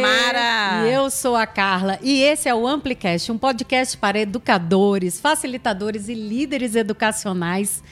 Mara. E eu sou a Carla. E esse é o Amplicast, um podcast para educadores, facilitadores e líderes educacionais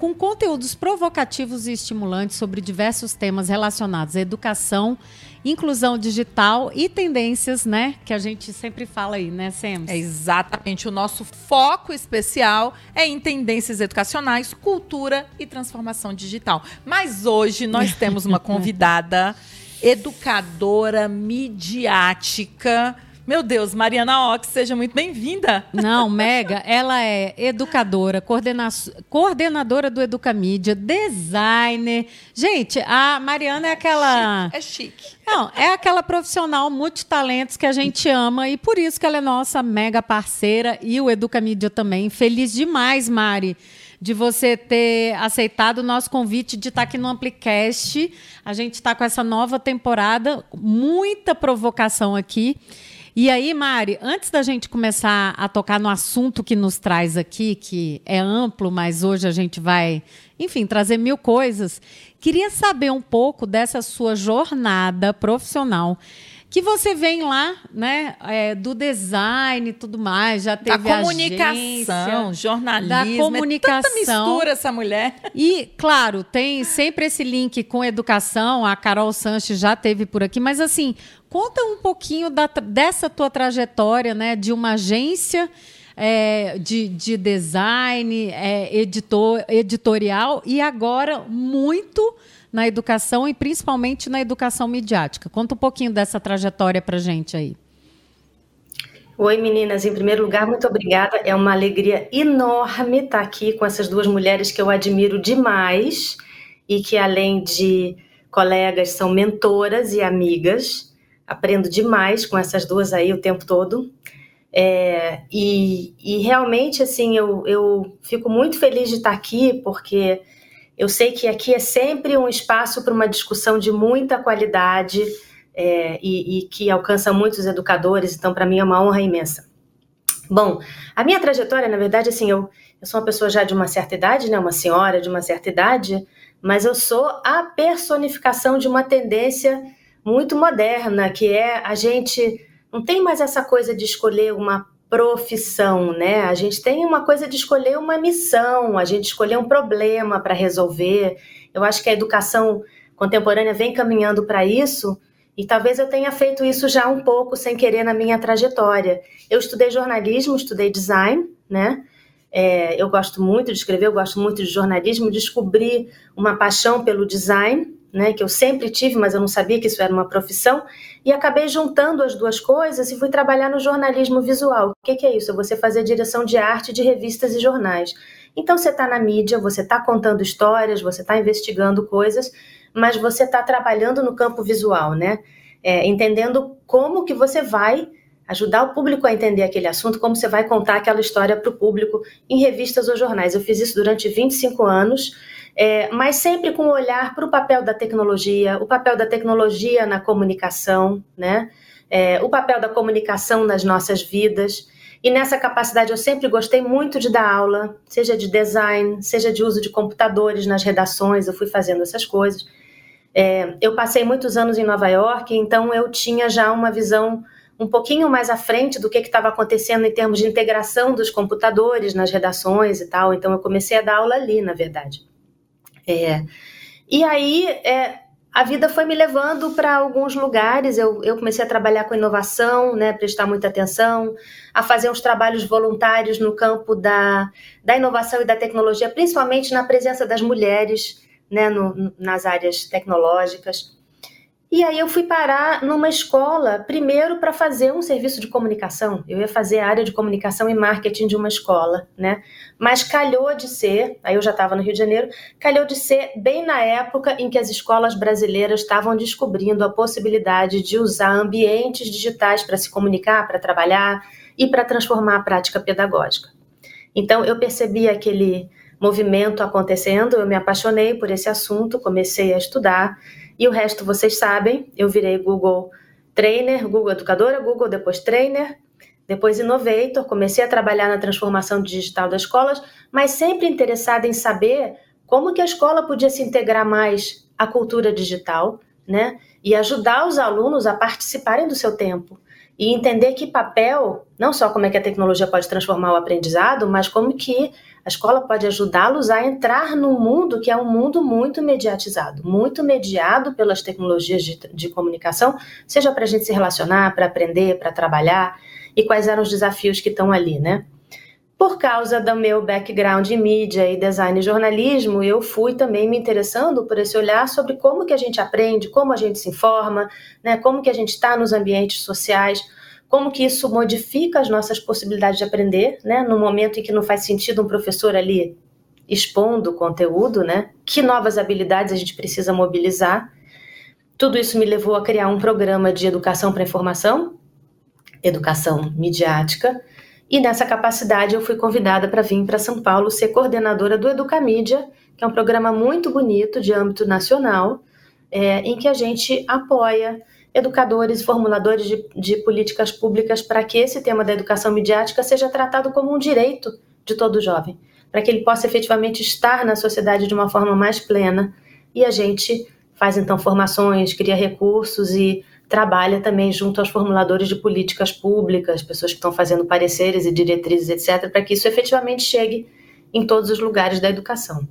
com conteúdos provocativos e estimulantes sobre diversos temas relacionados à educação, inclusão digital e tendências, né? Que a gente sempre fala aí, né, Sam? É exatamente. O nosso foco especial é em tendências educacionais, cultura e transformação digital. Mas hoje nós temos uma convidada educadora midiática meu Deus, Mariana Ox, seja muito bem-vinda. Não, Mega, ela é educadora, coordena coordenadora do Educamídia, designer. Gente, a Mariana é aquela. É chique. Não, é aquela profissional multitalentos que a gente ama e por isso que ela é nossa mega parceira e o Educamídia também. Feliz demais, Mari de você ter aceitado o nosso convite de estar aqui no Amplicast. A gente está com essa nova temporada, muita provocação aqui. E aí, Mari, antes da gente começar a tocar no assunto que nos traz aqui, que é amplo, mas hoje a gente vai, enfim, trazer mil coisas, queria saber um pouco dessa sua jornada profissional que você vem lá, né, é, do design e tudo mais, já teve da comunicação, agência, jornalismo, da comunicação, é tanta mistura essa mulher. E claro, tem sempre esse link com educação. A Carol Sanches já teve por aqui, mas assim, conta um pouquinho da, dessa tua trajetória, né, de uma agência é, de, de, design, é, editor, editorial e agora muito na educação e principalmente na educação midiática. Conta um pouquinho dessa trajetória para gente aí. Oi, meninas. Em primeiro lugar, muito obrigada. É uma alegria enorme estar aqui com essas duas mulheres que eu admiro demais e que, além de colegas, são mentoras e amigas. Aprendo demais com essas duas aí o tempo todo. É, e, e, realmente, assim, eu, eu fico muito feliz de estar aqui, porque eu sei que aqui é sempre um espaço para uma discussão de muita qualidade é, e, e, que alcança muitos educadores, então para mim é uma honra imensa. Bom, a minha trajetória, na verdade, assim, eu, eu sou uma pessoa já de uma certa idade, né, uma senhora de uma certa idade, mas eu sou a personificação de uma tendência muito moderna, que é a gente não tem mais essa coisa de escolher uma profissão, né? A gente tem uma coisa de escolher uma missão, a gente escolher um problema para resolver. Eu acho que a educação contemporânea vem caminhando para isso e talvez eu tenha feito isso já um pouco sem querer na minha trajetória. Eu estudei jornalismo, estudei design, né? É, eu gosto muito de escrever, eu gosto muito de jornalismo. Descobri uma paixão pelo design né, que eu sempre tive, mas eu não sabia que isso era uma profissão, e acabei juntando as duas coisas e fui trabalhar no jornalismo visual. O que, que é isso? É você fazer direção de arte de revistas e jornais. Então você está na mídia, você está contando histórias, você está investigando coisas, mas você está trabalhando no campo visual, né? É, entendendo como que você vai ajudar o público a entender aquele assunto, como você vai contar aquela história para o público em revistas ou jornais. Eu fiz isso durante 25 anos é, mas sempre com um olhar para o papel da tecnologia, o papel da tecnologia na comunicação, né? É, o papel da comunicação nas nossas vidas. E nessa capacidade eu sempre gostei muito de dar aula, seja de design, seja de uso de computadores nas redações, eu fui fazendo essas coisas. É, eu passei muitos anos em Nova York, então eu tinha já uma visão um pouquinho mais à frente do que estava acontecendo em termos de integração dos computadores nas redações e tal. Então eu comecei a dar aula ali, na verdade. É, e aí é, a vida foi me levando para alguns lugares. Eu, eu, comecei a trabalhar com inovação, né, prestar muita atenção, a fazer uns trabalhos voluntários no campo da, da inovação e da tecnologia, principalmente na presença das mulheres né, no, nas áreas tecnológicas. E aí eu fui parar numa escola, primeiro para fazer um serviço de comunicação. Eu ia fazer a área de comunicação e marketing de uma escola, né? Mas calhou de ser, aí eu já estava no Rio de Janeiro, calhou de ser bem na época em que as escolas brasileiras estavam descobrindo a possibilidade de usar ambientes digitais para se comunicar, para trabalhar e para transformar a prática pedagógica. Então eu percebi aquele movimento acontecendo, eu me apaixonei por esse assunto, comecei a estudar e o resto vocês sabem, eu virei Google Trainer, Google Educadora, Google depois Trainer, depois Innovator, comecei a trabalhar na transformação digital das escolas, mas sempre interessada em saber como que a escola podia se integrar mais à cultura digital, né? e ajudar os alunos a participarem do seu tempo e entender que papel, não só como é que a tecnologia pode transformar o aprendizado, mas como que a escola pode ajudá-los a entrar num mundo que é um mundo muito mediatizado, muito mediado pelas tecnologias de, de comunicação, seja para a gente se relacionar, para aprender, para trabalhar, e quais eram os desafios que estão ali, né? Por causa do meu background em mídia e design e jornalismo, eu fui também me interessando por esse olhar sobre como que a gente aprende, como a gente se informa, né, como que a gente está nos ambientes sociais, como que isso modifica as nossas possibilidades de aprender, né, no momento em que não faz sentido um professor ali expondo o conteúdo, né, que novas habilidades a gente precisa mobilizar. Tudo isso me levou a criar um programa de educação para informação, educação midiática, e nessa capacidade eu fui convidada para vir para São Paulo ser coordenadora do Educamídia, que é um programa muito bonito de âmbito nacional, é, em que a gente apoia educadores formuladores de, de políticas públicas para que esse tema da educação midiática seja tratado como um direito de todo jovem, para que ele possa efetivamente estar na sociedade de uma forma mais plena. E a gente faz então formações, cria recursos e trabalha também junto aos formuladores de políticas públicas, pessoas que estão fazendo pareceres e diretrizes, etc., para que isso efetivamente chegue em todos os lugares da educação.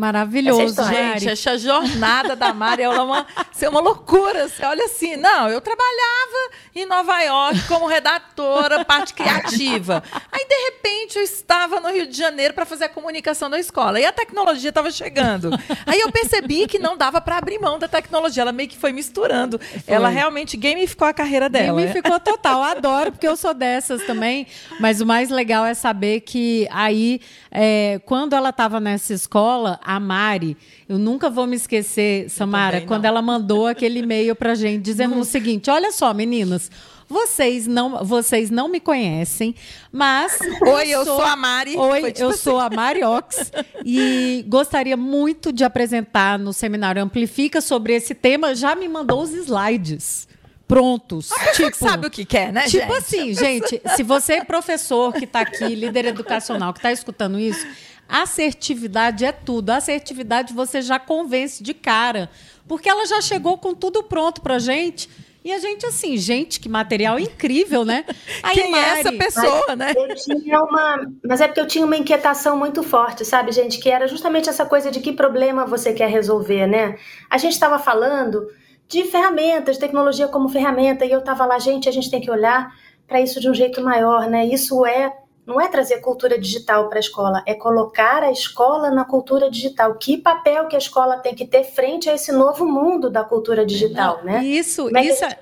Maravilhoso, essa gente. Essa jornada da Mari é uma, é uma loucura. Você olha assim, não, eu trabalhava em Nova York como redatora, parte criativa. Aí, de repente, eu estava no Rio de Janeiro para fazer a comunicação da escola. E a tecnologia estava chegando. Aí eu percebi que não dava para abrir mão da tecnologia. Ela meio que foi misturando. Foi. Ela realmente gamificou a carreira dela. Gamificou total. Adoro, porque eu sou dessas também. Mas o mais legal é saber que aí, é, quando ela estava nessa escola, a Mari, eu nunca vou me esquecer, Samara, quando ela mandou aquele e-mail pra gente dizendo o seguinte: olha só, meninas. Vocês não, vocês não me conhecem, mas. Oi, eu sou, eu sou a Mari. Oi, tipo eu assim. sou a Mariox e gostaria muito de apresentar no seminário Amplifica sobre esse tema. Já me mandou os slides prontos. A tipo, sabe o que quer, né, tipo gente? assim, gente, se você é professor que está aqui, líder educacional, que está escutando isso, Assertividade é tudo. Assertividade você já convence de cara. Porque ela já chegou com tudo pronto pra gente. E a gente, assim, gente, que material incrível, né? Aí, Quem Mari, é essa pessoa, mas né? Eu tinha uma, mas é porque eu tinha uma inquietação muito forte, sabe, gente? Que era justamente essa coisa de que problema você quer resolver, né? A gente estava falando de ferramentas, tecnologia como ferramenta, e eu estava lá, gente, a gente tem que olhar para isso de um jeito maior, né? Isso é não é trazer cultura digital para a escola, é colocar a escola na cultura digital. Que papel que a escola tem que ter frente a esse novo mundo da cultura digital, né? Isso, é isso. É...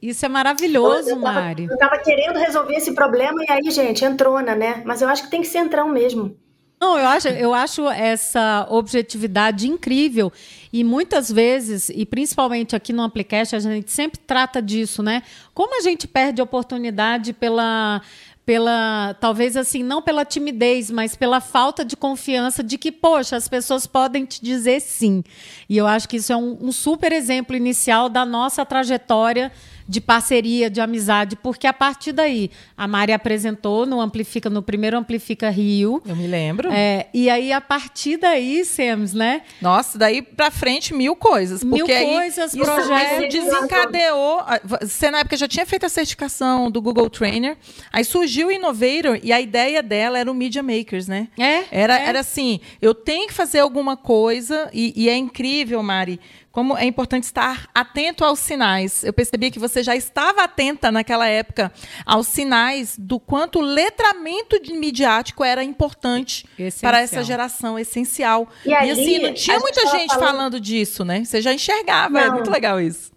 Isso é maravilhoso, eu tava, Mari. Eu estava querendo resolver esse problema e aí, gente, entrona, né? Mas eu acho que tem que ser entrão mesmo. Não, eu acho, eu acho essa objetividade incrível. E muitas vezes, e principalmente aqui no Amplicast, a gente sempre trata disso, né? Como a gente perde oportunidade pela pela talvez assim não pela timidez, mas pela falta de confiança de que poxa as pessoas podem te dizer sim. E eu acho que isso é um, um super exemplo inicial da nossa trajetória de parceria, de amizade, porque a partir daí a Mari apresentou no Amplifica, no primeiro Amplifica Rio. Eu me lembro. É, e aí, a partir daí, Sems, né? Nossa, daí pra frente mil coisas. Mil coisas, isso, projetos. Isso desencadeou. Você na época já tinha feito a certificação do Google Trainer. Aí surgiu o Innovator e a ideia dela era o Media Makers, né? É. Era, é. era assim: eu tenho que fazer alguma coisa, e, e é incrível, Mari como é importante estar atento aos sinais. Eu percebi que você já estava atenta naquela época aos sinais do quanto o letramento midiático era importante essencial. para essa geração, essencial. E, e ali, assim, não tinha muita gente falando... falando... disso, né? Você já enxergava, é não. é muito legal isso.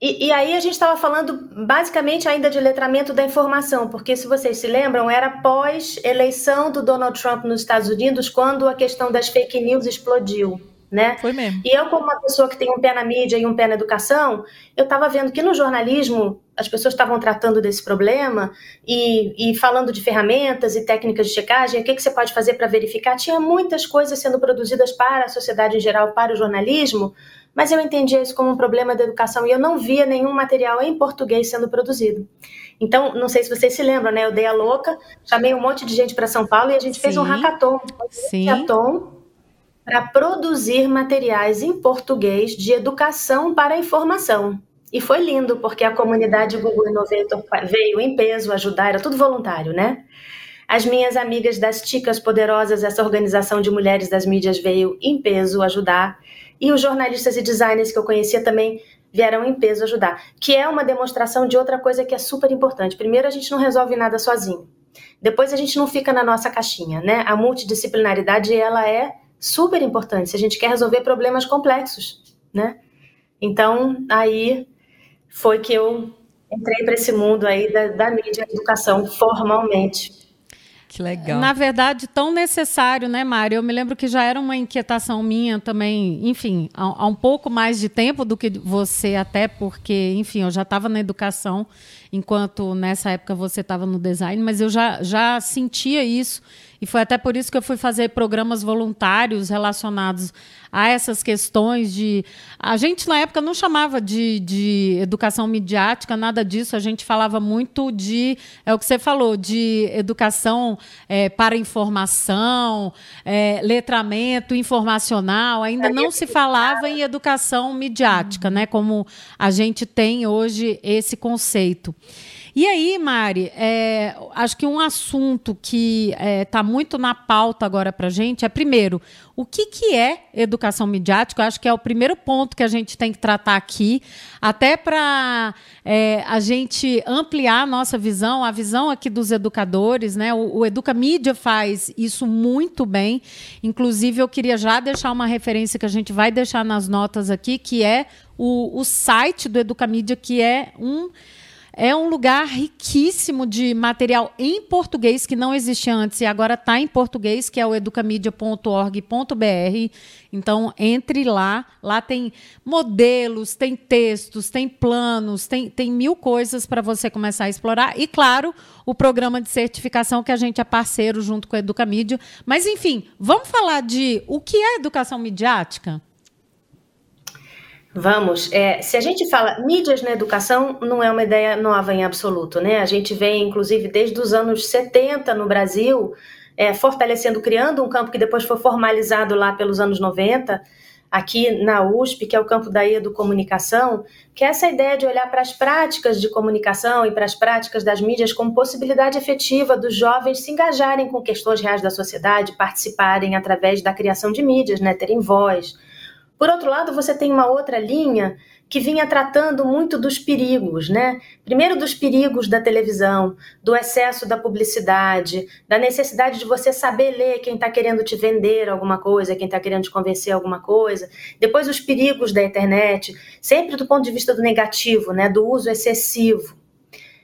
E, e, aí a gente estava falando basicamente ainda de letramento da informação, porque se vocês se lembram, era pós eleição do Donald Trump nos Estados Unidos, quando a questão das fake news explodiu né? Foi mesmo. E eu, como uma pessoa que tem um pé na mídia e um pé na educação, eu estava vendo que no jornalismo as pessoas estavam tratando desse problema e, e, falando de ferramentas e técnicas de checagem, o que, que você pode fazer para verificar. Tinha muitas coisas sendo produzidas para a sociedade em geral, para o jornalismo, mas eu entendia isso como um problema da educação e eu não via nenhum material em português sendo produzido. Então, não sei se vocês se lembram, né? Eu dei a louca, chamei um monte de gente para São Paulo e a gente Sim. fez um hackathon. Um Sim. hackathon para produzir materiais em português de educação para a informação. E foi lindo, porque a comunidade Google Innovator veio em peso ajudar, era tudo voluntário, né? As minhas amigas das Ticas Poderosas, essa organização de mulheres das mídias, veio em peso ajudar. E os jornalistas e designers que eu conhecia também vieram em peso ajudar, que é uma demonstração de outra coisa que é super importante. Primeiro, a gente não resolve nada sozinho. Depois, a gente não fica na nossa caixinha, né? A multidisciplinaridade, ela é super importante se a gente quer resolver problemas complexos, né? Então, aí foi que eu entrei para esse mundo aí da, da mídia e educação formalmente. Que legal. Na verdade, tão necessário, né, Mário? Eu me lembro que já era uma inquietação minha também, enfim, há, há um pouco mais de tempo do que você, até porque, enfim, eu já estava na educação, enquanto nessa época você estava no design, mas eu já, já sentia isso e foi até por isso que eu fui fazer programas voluntários relacionados a essas questões de. A gente, na época, não chamava de, de educação midiática, nada disso. A gente falava muito de. É o que você falou, de educação é, para informação, é, letramento informacional. Ainda não se falava em educação midiática, né? Como a gente tem hoje esse conceito. E aí, Mari, é, acho que um assunto que está é, tá muito na pauta agora para gente é, primeiro, o que, que é educação midiática? Eu acho que é o primeiro ponto que a gente tem que tratar aqui, até para é, a gente ampliar a nossa visão, a visão aqui dos educadores. Né? O, o Educa Mídia faz isso muito bem. Inclusive, eu queria já deixar uma referência que a gente vai deixar nas notas aqui, que é o, o site do Educa Mídia, que é um é um lugar riquíssimo de material em português que não existia antes e agora está em português, que é o educamedia.org.br. Então, entre lá. Lá tem modelos, tem textos, tem planos, tem, tem mil coisas para você começar a explorar. E, claro, o programa de certificação que a gente é parceiro junto com a Educamídia. Mas, enfim, vamos falar de o que é educação midiática? Vamos. É, se a gente fala mídias na educação, não é uma ideia nova em absoluto, né? A gente vem, inclusive, desde os anos 70 no Brasil, é, fortalecendo, criando um campo que depois foi formalizado lá pelos anos 90, aqui na USP, que é o campo da educomunicação, que é essa ideia de olhar para as práticas de comunicação e para as práticas das mídias como possibilidade efetiva dos jovens se engajarem com questões reais da sociedade, participarem através da criação de mídias, né, terem voz por outro lado, você tem uma outra linha que vinha tratando muito dos perigos, né? Primeiro dos perigos da televisão, do excesso da publicidade, da necessidade de você saber ler quem está querendo te vender alguma coisa, quem está querendo te convencer alguma coisa. Depois os perigos da internet, sempre do ponto de vista do negativo, né? Do uso excessivo.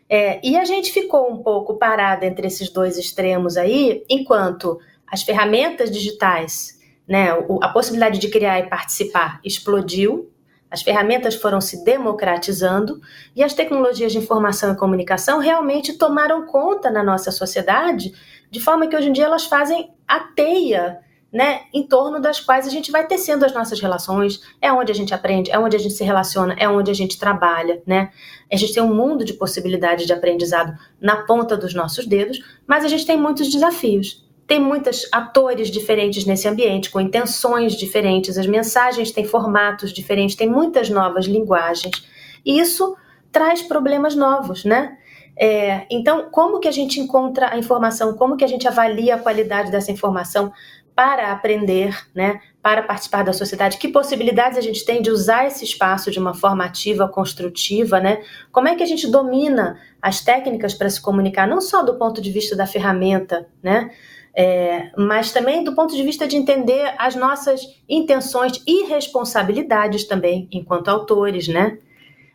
É, e a gente ficou um pouco parada entre esses dois extremos aí, enquanto as ferramentas digitais né, a possibilidade de criar e participar explodiu, as ferramentas foram se democratizando e as tecnologias de informação e comunicação realmente tomaram conta na nossa sociedade, de forma que hoje em dia elas fazem a teia né, em torno das quais a gente vai tecendo as nossas relações, é onde a gente aprende, é onde a gente se relaciona, é onde a gente trabalha, né? A gente tem um mundo de possibilidades de aprendizado na ponta dos nossos dedos, mas a gente tem muitos desafios. Tem muitos atores diferentes nesse ambiente, com intenções diferentes, as mensagens têm formatos diferentes, tem muitas novas linguagens. E isso traz problemas novos, né? É, então, como que a gente encontra a informação? Como que a gente avalia a qualidade dessa informação para aprender, né? Para participar da sociedade? Que possibilidades a gente tem de usar esse espaço de uma forma ativa, construtiva, né? Como é que a gente domina as técnicas para se comunicar, não só do ponto de vista da ferramenta, né? É, mas também do ponto de vista de entender as nossas intenções e responsabilidades também, enquanto autores, né?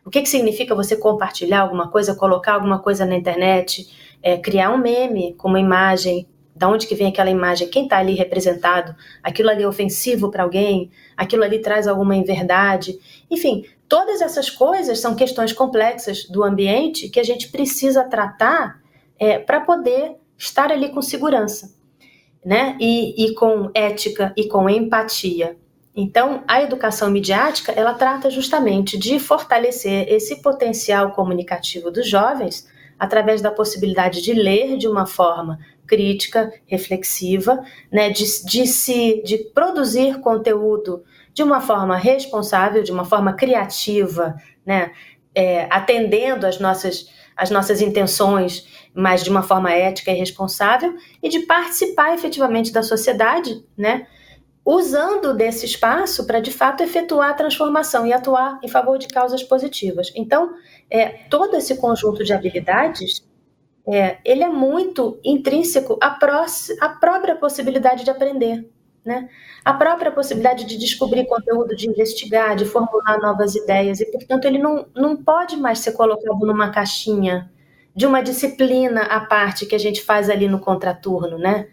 O que, que significa você compartilhar alguma coisa, colocar alguma coisa na internet, é, criar um meme com uma imagem, da onde que vem aquela imagem, quem está ali representado, aquilo ali é ofensivo para alguém, aquilo ali traz alguma inverdade, enfim, todas essas coisas são questões complexas do ambiente que a gente precisa tratar é, para poder estar ali com segurança né? E, e com ética e com empatia. Então, a educação midiática, ela trata justamente de fortalecer esse potencial comunicativo dos jovens através da possibilidade de ler de uma forma crítica, reflexiva, né, de, de, se, de produzir conteúdo de uma forma responsável, de uma forma criativa, né, é, atendendo às nossas, às nossas intenções, mas de uma forma ética e responsável, e de participar efetivamente da sociedade, né, usando desse espaço para de fato efetuar a transformação e atuar em favor de causas positivas. Então, é, todo esse conjunto de habilidades, é, ele é muito intrínseco à, pró à própria possibilidade de aprender, né? A própria possibilidade de descobrir conteúdo, de investigar, de formular novas ideias, e portanto ele não, não pode mais ser colocado numa caixinha de uma disciplina à parte que a gente faz ali no contraturno, né?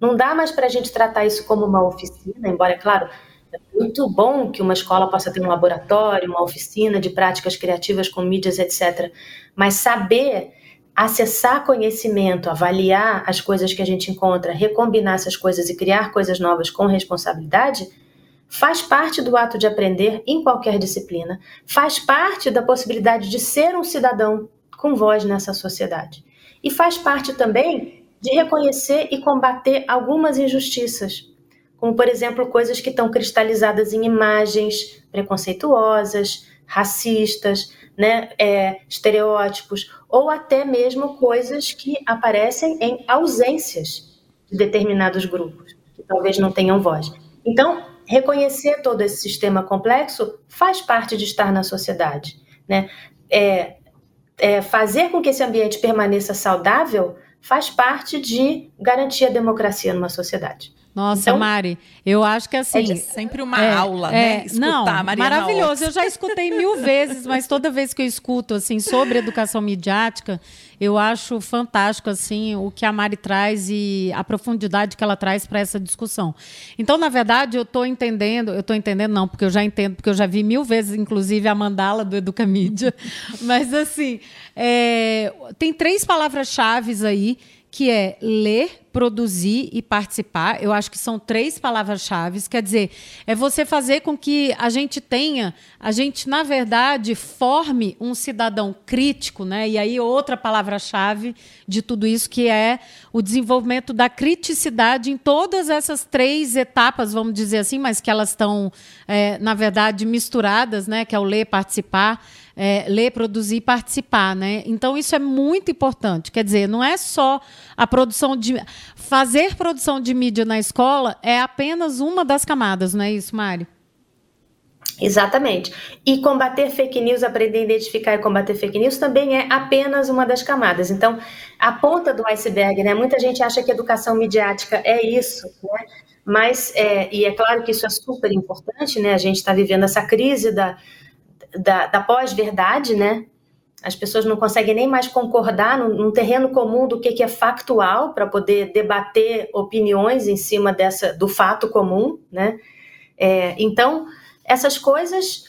Não dá mais para a gente tratar isso como uma oficina, embora, é claro, é muito bom que uma escola possa ter um laboratório, uma oficina de práticas criativas com mídias, etc. Mas saber acessar conhecimento, avaliar as coisas que a gente encontra, recombinar essas coisas e criar coisas novas com responsabilidade, faz parte do ato de aprender em qualquer disciplina, faz parte da possibilidade de ser um cidadão com voz nessa sociedade. E faz parte também de reconhecer e combater algumas injustiças, como, por exemplo, coisas que estão cristalizadas em imagens preconceituosas, racistas, né, é, estereótipos, ou até mesmo coisas que aparecem em ausências de determinados grupos, que talvez não tenham voz. Então, reconhecer todo esse sistema complexo faz parte de estar na sociedade. Né? É, é, fazer com que esse ambiente permaneça saudável faz parte de garantir a democracia numa sociedade. Nossa, então, Mari, eu acho que assim. É sempre uma é, aula, é, né? Escutar não, Mariana maravilhoso. Eu já escutei mil vezes, mas toda vez que eu escuto assim sobre educação midiática, eu acho fantástico assim o que a Mari traz e a profundidade que ela traz para essa discussão. Então, na verdade, eu estou entendendo, eu estou entendendo não, porque eu já entendo, porque eu já vi mil vezes, inclusive a mandala do Educamídia. mas assim, é, tem três palavras-chave aí que é ler, produzir e participar. Eu acho que são três palavras-chave. Quer dizer, é você fazer com que a gente tenha, a gente, na verdade, forme um cidadão crítico, né? E aí, outra palavra-chave de tudo isso, que é o desenvolvimento da criticidade em todas essas três etapas, vamos dizer assim, mas que elas estão, é, na verdade, misturadas, né? Que é o ler, participar é, ler, produzir e participar, né? Então isso é muito importante. Quer dizer, não é só a produção de fazer produção de mídia na escola é apenas uma das camadas, não é isso, Mário? Exatamente. E combater fake news, aprender a identificar e combater fake news também é apenas uma das camadas. Então, a ponta do iceberg, né? Muita gente acha que educação midiática é isso, né? Mas, é, e é claro que isso é super importante, né? A gente está vivendo essa crise da, da, da pós-verdade, né? As pessoas não conseguem nem mais concordar num, terreno comum do que, que é factual para poder debater opiniões em cima dessa do fato comum, né? É, então, essas coisas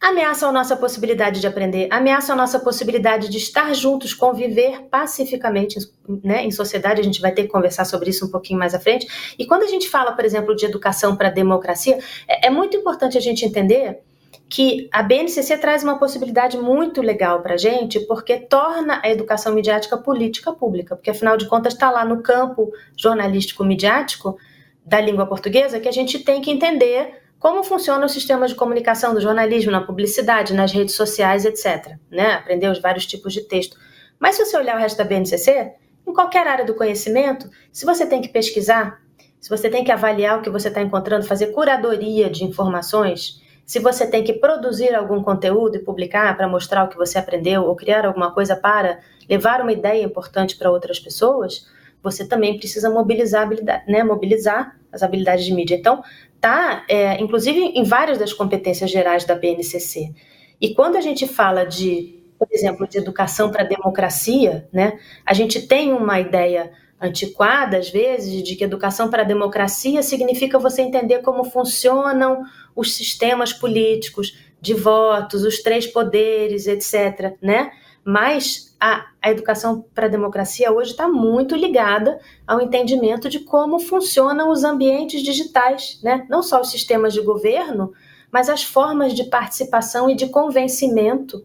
ameaçam a nossa possibilidade de aprender, ameaçam a nossa possibilidade de estar juntos, conviver pacificamente né, em sociedade. A gente vai ter que conversar sobre isso um pouquinho mais à frente. E quando a gente fala, por exemplo, de educação para democracia, é, é muito importante a gente entender que a BNCC traz uma possibilidade muito legal para a gente, porque torna a educação midiática política pública, porque afinal de contas está lá no campo jornalístico-midiático da língua portuguesa que a gente tem que entender como funciona o sistema de comunicação do jornalismo, na publicidade, nas redes sociais, etc. Né? Aprender os vários tipos de texto. Mas se você olhar o resto da BNCC, em qualquer área do conhecimento, se você tem que pesquisar, se você tem que avaliar o que você está encontrando, fazer curadoria de informações, se você tem que produzir algum conteúdo e publicar para mostrar o que você aprendeu ou criar alguma coisa para levar uma ideia importante para outras pessoas, você também precisa mobilizar, né, mobilizar as habilidades de mídia. Então, tá, é, inclusive em várias das competências gerais da BNCC. E quando a gente fala de, por exemplo, de educação para a democracia, né, a gente tem uma ideia antiquada, às vezes, de que educação para a democracia significa você entender como funcionam os sistemas políticos de votos, os três poderes, etc. Né? Mas a, a educação para a democracia hoje está muito ligada ao entendimento de como funcionam os ambientes digitais, né? não só os sistemas de governo, mas as formas de participação e de convencimento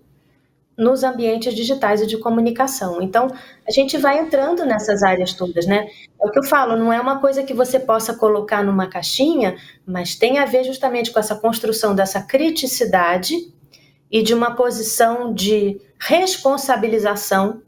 nos ambientes digitais e de comunicação. Então, a gente vai entrando nessas áreas todas, né? É o que eu falo, não é uma coisa que você possa colocar numa caixinha, mas tem a ver justamente com essa construção dessa criticidade e de uma posição de responsabilização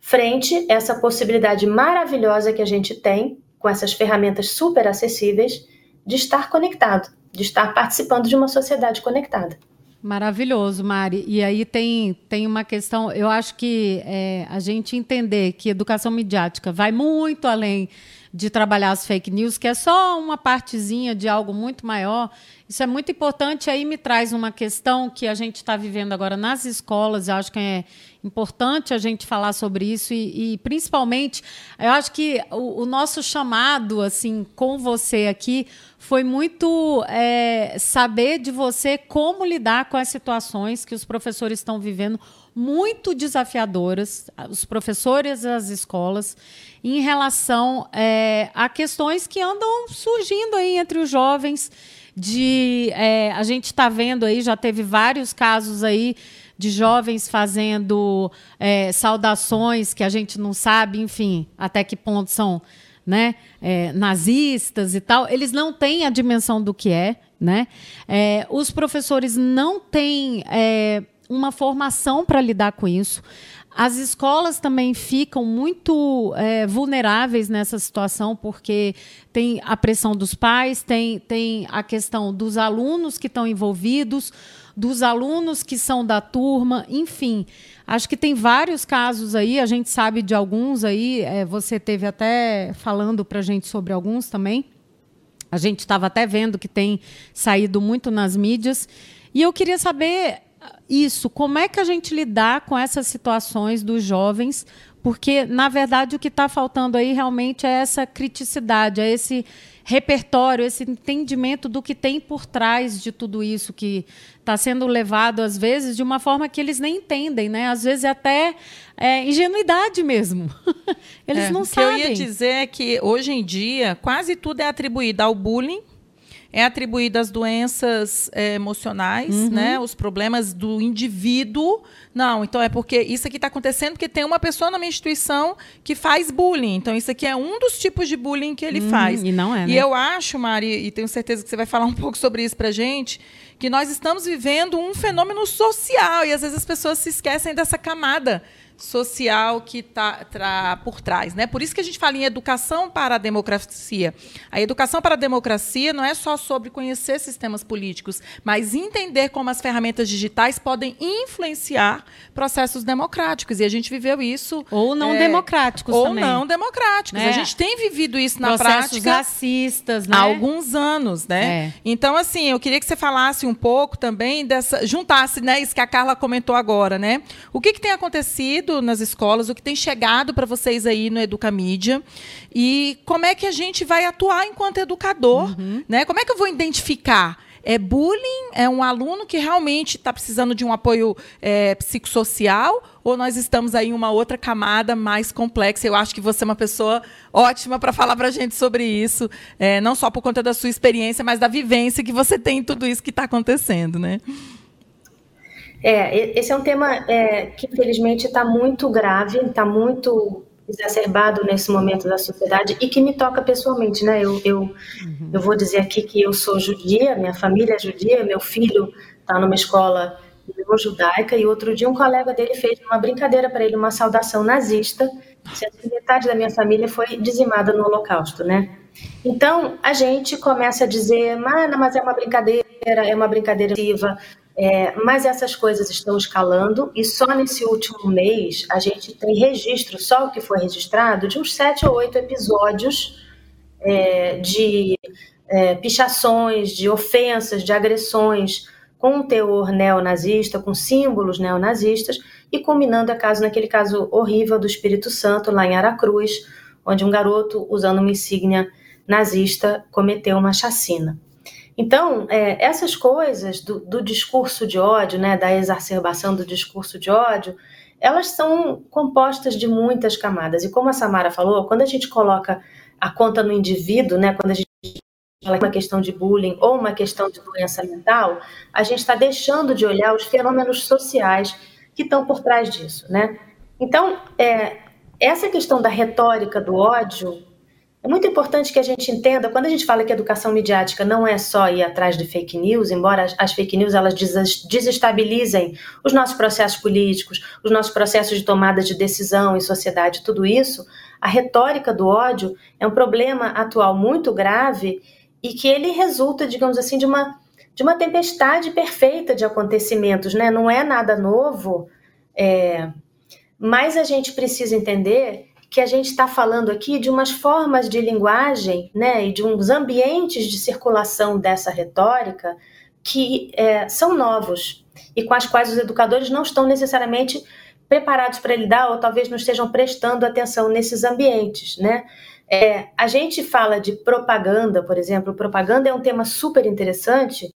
frente a essa possibilidade maravilhosa que a gente tem com essas ferramentas super acessíveis de estar conectado, de estar participando de uma sociedade conectada. Maravilhoso, Mari. E aí tem, tem uma questão, eu acho que é, a gente entender que educação midiática vai muito além de trabalhar as fake news, que é só uma partezinha de algo muito maior. Isso é muito importante. Aí me traz uma questão que a gente está vivendo agora nas escolas. Eu acho que é importante a gente falar sobre isso e, e principalmente, eu acho que o, o, nosso chamado, assim, com você aqui, foi muito é, saber de você como lidar com as situações que os professores estão vivendo muito desafiadoras, os professores as escolas, em relação é, a questões que andam surgindo aí entre os jovens. De é, a gente está vendo aí, já teve vários casos aí de jovens fazendo é, saudações que a gente não sabe, enfim, até que ponto são né, é, nazistas e tal. Eles não têm a dimensão do que é. Né? É, os professores não têm é, uma formação para lidar com isso. As escolas também ficam muito é, vulneráveis nessa situação, porque tem a pressão dos pais, tem, tem a questão dos alunos que estão envolvidos, dos alunos que são da turma, enfim. Acho que tem vários casos aí, a gente sabe de alguns aí, é, você teve até falando para a gente sobre alguns também. A gente estava até vendo que tem saído muito nas mídias. E eu queria saber isso, como é que a gente lidar com essas situações dos jovens? Porque, na verdade, o que está faltando aí realmente é essa criticidade, é esse repertório, esse entendimento do que tem por trás de tudo isso que está sendo levado, às vezes, de uma forma que eles nem entendem, né? Às vezes até é, ingenuidade mesmo. eles é, não sabem. O que eu ia dizer é que, hoje em dia, quase tudo é atribuído ao bullying é atribuído às doenças é, emocionais, uhum. né? Os problemas do indivíduo. Não, então é porque isso aqui está acontecendo porque tem uma pessoa na minha instituição que faz bullying. Então, isso aqui é um dos tipos de bullying que ele uhum, faz. E não é, né? E eu acho, Mari, e tenho certeza que você vai falar um pouco sobre isso pra gente, que nós estamos vivendo um fenômeno social e às vezes as pessoas se esquecem dessa camada social que está por trás. Né? Por isso que a gente fala em educação para a democracia. A educação para a democracia não é só sobre conhecer sistemas políticos, mas entender como as ferramentas digitais podem influenciar processos democráticos. E a gente viveu isso. Ou não é, democráticos ou também. Ou não democráticos. Né? A gente tem vivido isso na processos prática. racistas, né? Há alguns anos, né? É. Então, assim, eu queria que você falasse um pouco também dessa. juntasse né, isso que a Carla comentou agora, né? O que, que tem acontecido? Nas escolas, o que tem chegado para vocês aí no Educamídia e como é que a gente vai atuar enquanto educador, uhum. né? Como é que eu vou identificar? É bullying? É um aluno que realmente está precisando de um apoio é, psicossocial? Ou nós estamos aí em uma outra camada mais complexa? Eu acho que você é uma pessoa ótima para falar para a gente sobre isso, é, não só por conta da sua experiência, mas da vivência que você tem em tudo isso que está acontecendo, né? É, esse é um tema é, que infelizmente está muito grave, está muito exacerbado nesse momento da sociedade e que me toca pessoalmente, né? Eu, eu, uhum. eu vou dizer aqui que eu sou judia, minha família é judia, meu filho está numa escola judaica e outro dia um colega dele fez uma brincadeira para ele, uma saudação nazista, sendo que metade da minha família foi dizimada no Holocausto, né? Então a gente começa a dizer, mas é uma brincadeira, é uma brincadeira ativa, é, mas essas coisas estão escalando e só nesse último mês a gente tem registro, só o que foi registrado, de uns sete ou oito episódios é, de é, pichações, de ofensas, de agressões com um teor neonazista, com símbolos neonazistas, e culminando a caso naquele caso horrível do Espírito Santo, lá em Aracruz, onde um garoto, usando uma insígnia nazista, cometeu uma chacina. Então, é, essas coisas do, do, discurso de ódio, né, da exacerbação do discurso de ódio, elas são compostas de muitas camadas. E como a Samara falou, quando a gente coloca a conta no indivíduo, né, quando a gente fala uma questão de bullying ou uma questão de doença mental, a gente está deixando de olhar os fenômenos sociais que estão por trás disso, né? Então, é, essa questão da retórica do ódio é muito importante que a gente entenda, quando a gente fala que educação midiática não é só ir atrás de fake news, embora as, as fake news elas desestabilizem os nossos processos políticos, os nossos processos de tomada de decisão em sociedade, tudo isso, a retórica do ódio é um problema atual muito grave e que ele resulta, digamos assim, de uma, de uma tempestade perfeita de acontecimentos, né? Não é nada novo, é... mas a gente precisa entender que a gente está falando aqui de umas formas de linguagem, né, e de uns ambientes de circulação dessa retórica que é, são novos e com as quais os educadores não estão necessariamente preparados para lidar ou talvez não estejam prestando atenção nesses ambientes, né? É, a gente fala de propaganda, por exemplo. Propaganda é um tema super interessante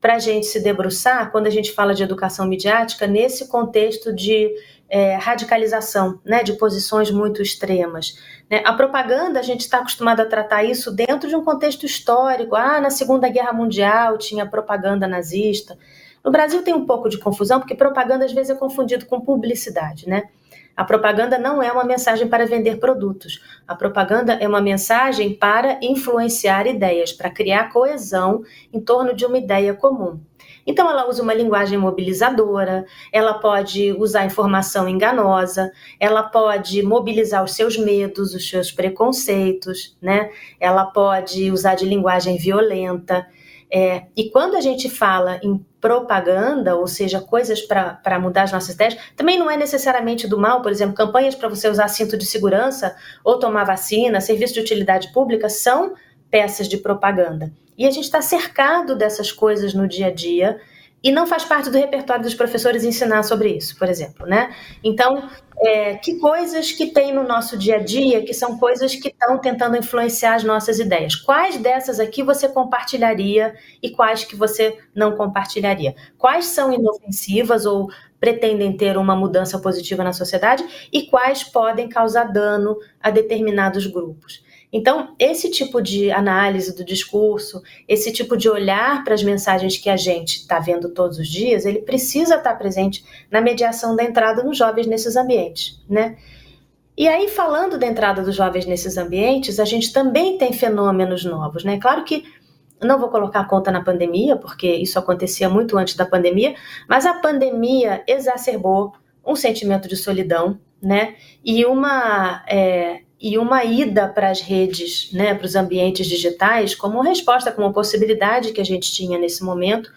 para a gente se debruçar quando a gente fala de educação midiática nesse contexto de é, radicalização, né, de posições muito extremas. Né? A propaganda, a gente está acostumado a tratar isso dentro de um contexto histórico. Ah, na Segunda Guerra Mundial tinha propaganda nazista. No Brasil tem um pouco de confusão, porque propaganda às vezes é confundido com publicidade, né? A propaganda não é uma mensagem para vender produtos. A propaganda é uma mensagem para influenciar ideias, para criar coesão em torno de uma ideia comum. Então, ela usa uma linguagem mobilizadora, ela pode usar informação enganosa, ela pode mobilizar os seus medos, os seus preconceitos, né? Ela pode usar de linguagem violenta. É, e quando a gente fala em propaganda, ou seja, coisas para mudar as nossas ideias, também não é necessariamente do mal, por exemplo, campanhas para você usar cinto de segurança ou tomar vacina, serviço de utilidade pública, são peças de propaganda. E a gente está cercado dessas coisas no dia a dia e não faz parte do repertório dos professores ensinar sobre isso, por exemplo, né? Então, é, que coisas que tem no nosso dia a dia que são coisas que estão tentando influenciar as nossas ideias? Quais dessas aqui você compartilharia e quais que você não compartilharia? Quais são inofensivas ou pretendem ter uma mudança positiva na sociedade e quais podem causar dano a determinados grupos? Então, esse tipo de análise do discurso, esse tipo de olhar para as mensagens que a gente está vendo todos os dias, ele precisa estar tá presente na mediação da entrada dos jovens nesses ambientes, né? E aí, falando da entrada dos jovens nesses ambientes, a gente também tem fenômenos novos, né? Claro que não vou colocar a conta na pandemia, porque isso acontecia muito antes da pandemia, mas a pandemia exacerbou um sentimento de solidão, né? E uma é, e uma ida para as redes, né, para os ambientes digitais, como resposta, como possibilidade que a gente tinha nesse momento,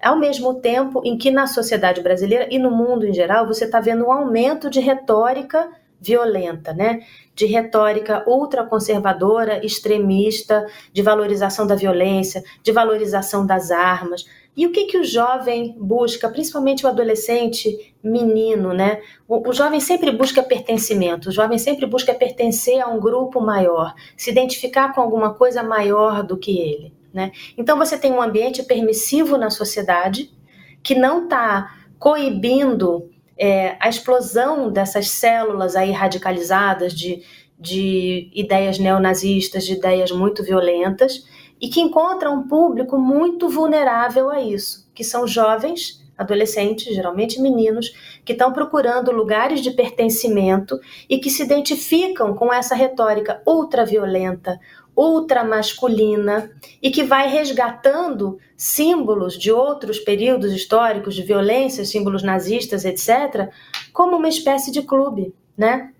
ao mesmo tempo em que na sociedade brasileira e no mundo em geral você está vendo um aumento de retórica violenta, né? De retórica ultraconservadora, extremista, de valorização da violência, de valorização das armas, e o que, que o jovem busca, principalmente o adolescente menino, né? O, o, jovem sempre busca pertencimento, o jovem sempre busca pertencer a um grupo maior, se identificar com alguma coisa maior do que ele, né? Então você tem um ambiente permissivo na sociedade que não está coibindo é, a explosão dessas células aí radicalizadas de, de ideias neonazistas, de ideias muito violentas, e que encontra um público muito vulnerável a isso, que são jovens, adolescentes, geralmente meninos, que estão procurando lugares de pertencimento e que se identificam com essa retórica ultraviolenta, ultramasculina e que vai resgatando símbolos de outros períodos históricos de violência, símbolos nazistas, etc., como uma espécie de clube, né?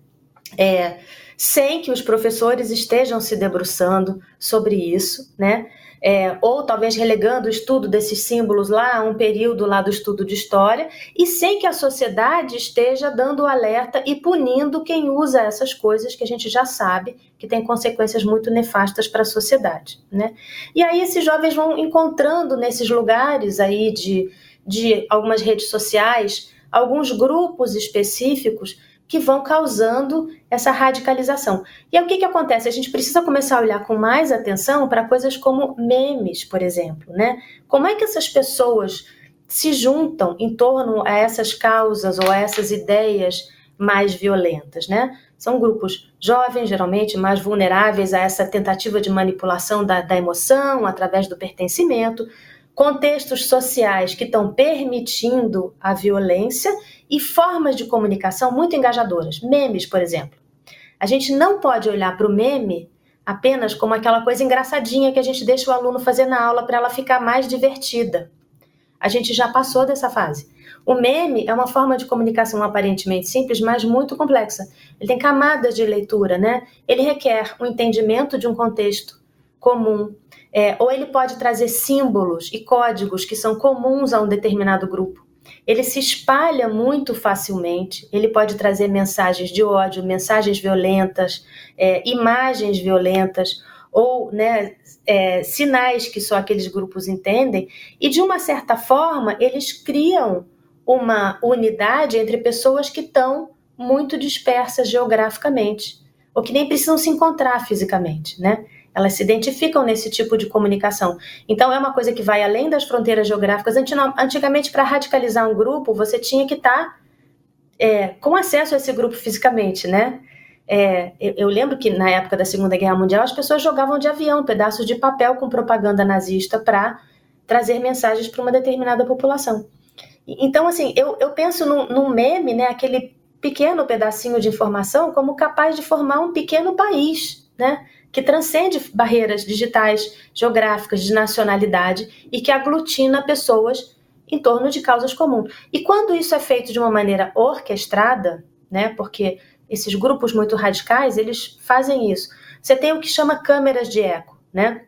É, sem que os professores estejam se debruçando sobre isso, né? É, ou talvez relegando o estudo desses símbolos lá a um período lá do estudo de história, e sem que a sociedade esteja dando alerta e punindo quem usa essas coisas que a gente já sabe que tem consequências muito nefastas para a sociedade. Né? E aí esses jovens vão encontrando nesses lugares aí de, de algumas redes sociais alguns grupos específicos que vão causando essa radicalização. E aí o que, que acontece? A gente precisa começar a olhar com mais atenção para coisas como memes, por exemplo, né? Como é que essas pessoas se juntam em torno a essas causas ou a essas ideias mais violentas, né? São grupos jovens, geralmente mais vulneráveis a essa tentativa de manipulação da, da emoção através do pertencimento, contextos sociais que estão permitindo a violência e formas de comunicação muito engajadoras. Memes, por exemplo. A gente não pode olhar para o meme apenas como aquela coisa engraçadinha que a gente deixa o aluno fazer na aula para ela ficar mais divertida. A gente já passou dessa fase. O meme é uma forma de comunicação aparentemente simples, mas muito complexa. Ele tem camadas de leitura, né? Ele requer um entendimento de um contexto comum, é, ou ele pode trazer símbolos e códigos que são comuns a um determinado grupo. Ele se espalha muito facilmente, ele pode trazer mensagens de ódio, mensagens violentas, é, imagens violentas, ou né, é, sinais que só aqueles grupos entendem, e de uma certa forma eles criam uma unidade entre pessoas que estão muito dispersas geograficamente, ou que nem precisam se encontrar fisicamente, né? Elas se identificam nesse tipo de comunicação. Então, é uma coisa que vai além das fronteiras geográficas. Antigamente, para radicalizar um grupo, você tinha que estar tá, é, com acesso a esse grupo fisicamente, né? É, eu, eu, lembro que na época da Segunda Guerra Mundial as pessoas jogavam de avião pedaços de papel com propaganda nazista para trazer mensagens para uma determinada população. Então, assim, eu, eu penso num, num meme, né, aquele pequeno pedacinho de informação, como capaz de formar um pequeno país, né? Que transcende barreiras digitais, geográficas, de nacionalidade e que aglutina pessoas em torno de causas comuns. E quando isso é feito de uma maneira orquestrada, né, porque esses grupos muito radicais, eles fazem isso. Você tem o que chama câmeras de eco, né?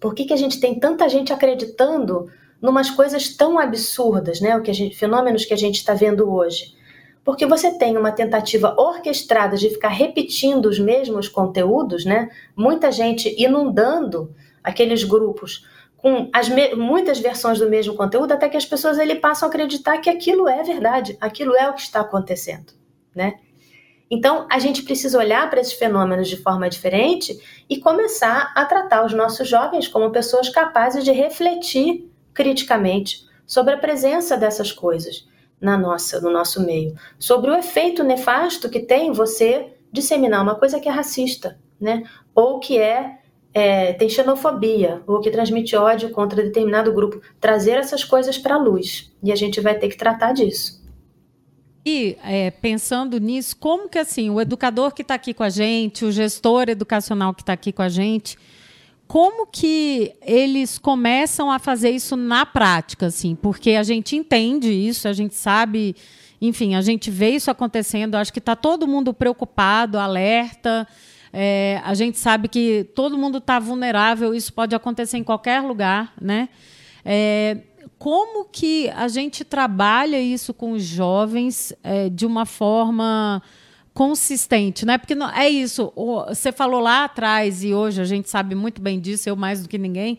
Por que, que a gente tem tanta gente acreditando numas coisas tão absurdas, né? O que a gente, fenômenos que a gente está vendo hoje? Porque você tem uma tentativa orquestrada de ficar repetindo os mesmos conteúdos, né? Muita gente inundando aqueles grupos com as muitas versões do mesmo conteúdo, até que as pessoas ele passam a acreditar que aquilo é verdade, aquilo é o que está acontecendo, né? Então, a gente precisa olhar para esses fenômenos de forma diferente e começar a tratar os nossos jovens como pessoas capazes de refletir criticamente sobre a presença dessas coisas na nossa, no nosso meio, sobre o efeito nefasto que tem você disseminar uma coisa que é racista, né? Ou que é, é tem xenofobia, ou que transmite ódio contra determinado grupo, trazer essas coisas para a luz. E a gente vai ter que tratar disso. E é, pensando nisso, como que assim, o educador que está aqui com a gente, o gestor educacional que está aqui com a gente, como que eles começam a fazer isso na prática, assim? Porque a gente entende isso, a gente sabe, enfim, a gente vê isso acontecendo. Acho que está todo mundo preocupado, alerta. É, a gente sabe que todo mundo está vulnerável. Isso pode acontecer em qualquer lugar, né? É, como que a gente trabalha isso com os jovens é, de uma forma consistente, né? Porque não, é isso. O, você falou lá atrás e hoje a gente sabe muito bem disso, eu mais do que ninguém,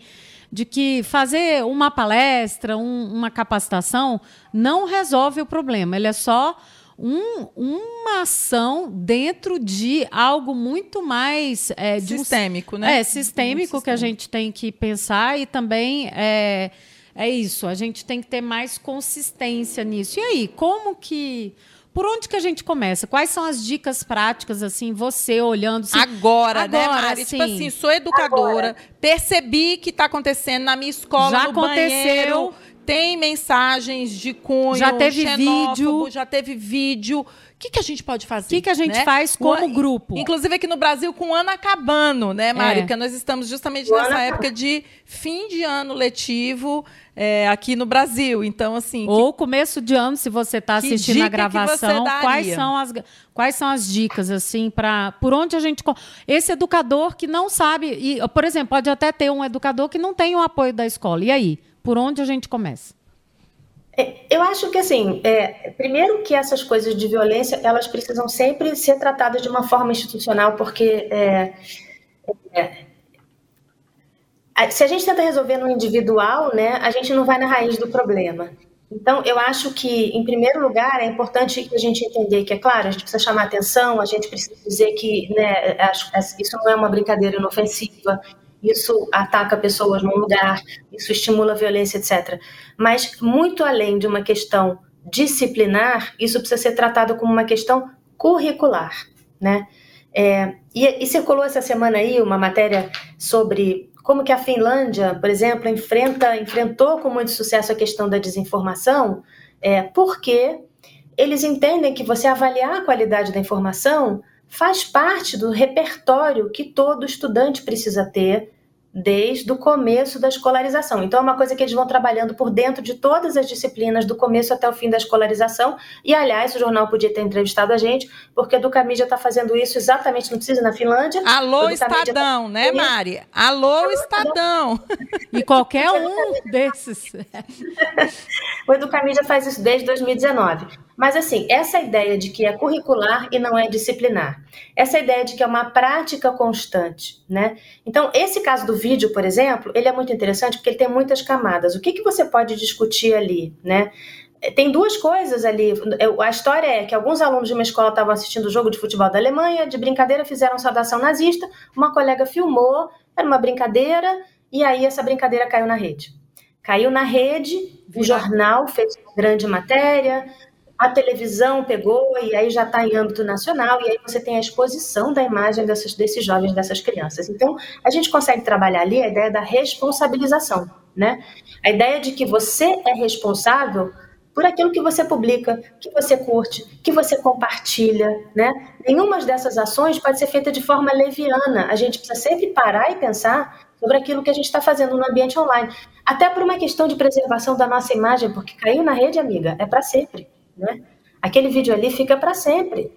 de que fazer uma palestra, um, uma capacitação não resolve o problema. Ele é só um, uma ação dentro de algo muito mais é, sistêmico, um, né? É sistêmico que a gente tem que pensar e também é, é isso. A gente tem que ter mais consistência nisso. E aí, como que por onde que a gente começa? Quais são as dicas práticas, assim, você olhando... Assim, agora, né, agora, né, Mari? Tipo assim, sou educadora, agora. percebi que está acontecendo na minha escola, Já no aconteceu. banheiro, tem mensagens de cunho Já teve vídeo. Já teve vídeo. O que, que a gente pode fazer? O que, que a gente né? faz como grupo? Inclusive aqui no Brasil, com o ano acabando, né, Mari? É. Porque nós estamos justamente nessa época de fim de ano letivo é, aqui no Brasil. Então, assim. Ou que, começo de ano, se você está assistindo a gravação, quais são as quais são as dicas assim para por onde a gente esse educador que não sabe e por exemplo pode até ter um educador que não tem o apoio da escola e aí por onde a gente começa é, eu acho que assim, é, primeiro que essas coisas de violência elas precisam sempre ser tratadas de uma forma institucional, porque é, é se a gente tenta resolver no individual, né, a gente não vai na raiz do problema. Então, eu acho que, em primeiro lugar, é importante a gente entender que, é claro, a gente precisa chamar atenção, a gente precisa dizer que né, isso não é uma brincadeira inofensiva, isso ataca pessoas num lugar, isso estimula a violência, etc. Mas, muito além de uma questão disciplinar, isso precisa ser tratado como uma questão curricular, né? É, e, e circulou essa semana aí uma matéria sobre como que a Finlândia, por exemplo, enfrenta, enfrentou com muito sucesso a questão da desinformação, é, porque eles entendem que você avaliar a qualidade da informação faz parte do repertório que todo estudante precisa ter desde o começo da escolarização. Então, é uma coisa que eles vão trabalhando por dentro de todas as disciplinas, do começo até o fim da escolarização. E, aliás, o jornal podia ter entrevistado a gente, porque a Educamídia está fazendo isso exatamente, não precisa, na Finlândia. Alô, Estadão, tá... né, Mari? Alô, Alô Estadão! e qualquer um desses. o Educamídia faz isso desde 2019. Mas, assim, essa ideia de que é curricular e não é disciplinar, essa ideia de que é uma prática constante, né? Então, esse caso do vídeo, por exemplo, ele é muito interessante porque ele tem muitas camadas. O que, que você pode discutir ali, né? Tem duas coisas ali. A história é que alguns alunos de uma escola estavam assistindo o jogo de futebol da Alemanha, de brincadeira fizeram saudação nazista, uma colega filmou, era uma brincadeira, e aí essa brincadeira caiu na rede. Caiu na rede, o jornal fez uma grande matéria, a televisão pegou e aí já está em âmbito nacional, e aí você tem a exposição da imagem dessas, desses jovens, dessas crianças. Então, a gente consegue trabalhar ali a ideia da responsabilização, né? A ideia de que você é responsável por aquilo que você publica, que você curte, que você compartilha, né? Nenhuma dessas ações pode ser feita de forma leviana. A gente precisa sempre parar e pensar sobre aquilo que a gente está fazendo no ambiente online. Até por uma questão de preservação da nossa imagem, porque caiu na rede, amiga, é para sempre. Né? Aquele vídeo ali fica para sempre.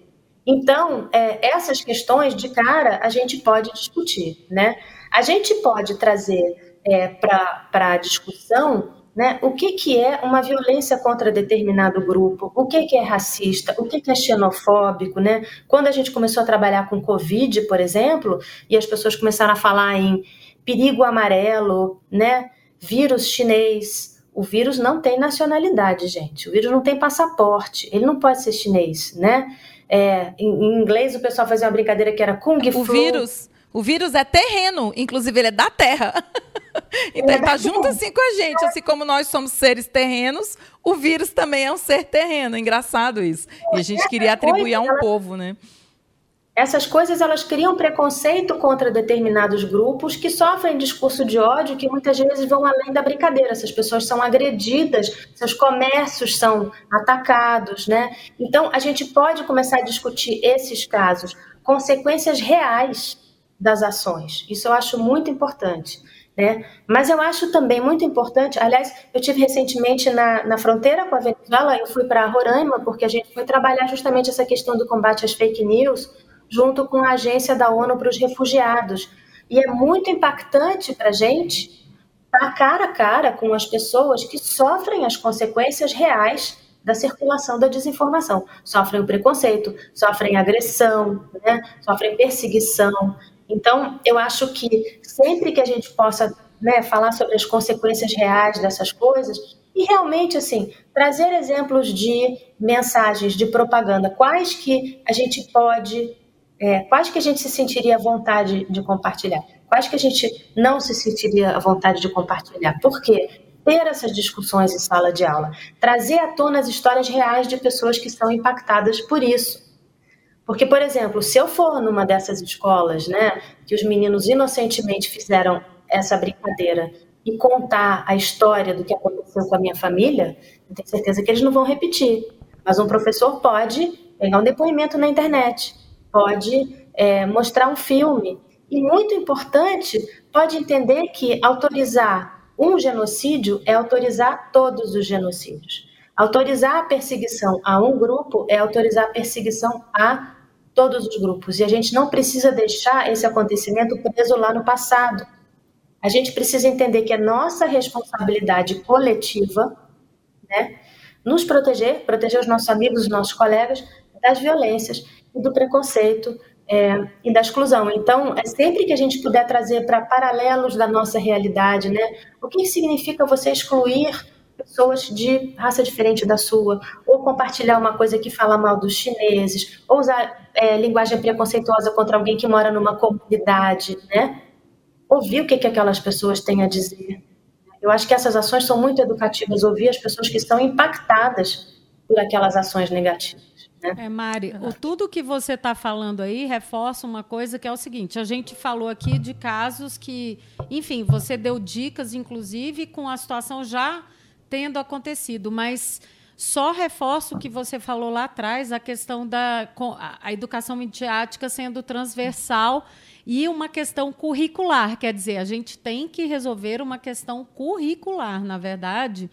Então, é, essas questões de cara a gente pode discutir. Né? A gente pode trazer é, para a discussão né, o que, que é uma violência contra determinado grupo, o que, que é racista, o que, que é xenofóbico. Né? Quando a gente começou a trabalhar com Covid, por exemplo, e as pessoas começaram a falar em perigo amarelo, né, vírus chinês, o vírus não tem nacionalidade, gente. O vírus não tem passaporte. Ele não pode ser chinês, né? É, em, inglês o pessoal fazia uma brincadeira que era Kung Fu. O vírus, o vírus é terreno, inclusive ele é da Terra. então ele está junto assim com a gente, assim como nós somos seres terrenos, o vírus também é um ser terreno. Engraçado isso. E a gente queria atribuir a um povo, né? Essas coisas elas criam preconceito contra determinados grupos que sofrem discurso de ódio que muitas vezes vão além da brincadeira. Essas pessoas são agredidas, seus comércios são atacados, né? Então a gente pode começar a discutir esses casos, consequências reais das ações. Isso eu acho muito importante. Né? Mas eu acho também muito importante, aliás, eu tive recentemente na, na fronteira com a Venezuela, eu fui para Roraima, porque a gente foi trabalhar justamente essa questão do combate às fake news, junto com a Agência da ONU para os Refugiados. E é muito impactante para a gente estar cara a cara com as pessoas que sofrem as consequências reais da circulação da desinformação. Sofrem o preconceito, sofrem agressão, né? sofrem perseguição. Então, eu acho que sempre que a gente possa né, falar sobre as consequências reais dessas coisas, e realmente, assim, trazer exemplos de mensagens de propaganda, quais que a gente pode é, quais que a gente se sentiria à vontade de compartilhar? Quais que a gente não se sentiria à vontade de compartilhar? Por quê? Ter essas discussões em sala de aula, trazer à tona as histórias reais de pessoas que são impactadas por isso. Porque, por exemplo, se eu for numa dessas escolas, né, que os meninos inocentemente fizeram essa brincadeira e contar a história do que aconteceu com a minha família, eu tenho certeza que eles não vão repetir. Mas um professor pode pegar um depoimento na internet, pode é, mostrar um filme. E muito importante, pode entender que autorizar um genocídio é autorizar todos os genocídios. Autorizar a perseguição a um grupo é autorizar a perseguição a todos os grupos. E a gente não precisa deixar esse acontecimento preso lá no passado. A gente precisa entender que é nossa responsabilidade coletiva, né, nos proteger, proteger os nossos amigos, os nossos colegas das violências do preconceito é, e da exclusão. Então, é sempre que a gente puder trazer para paralelos da nossa realidade, né? O que significa você excluir pessoas de raça diferente da sua, ou compartilhar uma coisa que fala mal dos chineses, ou usar é, linguagem preconceituosa contra alguém que mora numa comunidade, né? Ouvir o que, que aquelas pessoas têm a dizer. Eu acho que essas ações são muito educativas, ouvir as pessoas que estão impactadas por aquelas ações negativas. Né? É, Mari, o, tudo que você está falando aí reforça uma coisa que é o seguinte: a gente falou aqui de casos que, enfim, você deu dicas, inclusive, com a situação já tendo acontecido, mas só reforça o que você falou lá atrás, a questão da a educação midiática sendo transversal e uma questão curricular. Quer dizer, a gente tem que resolver uma questão curricular, na verdade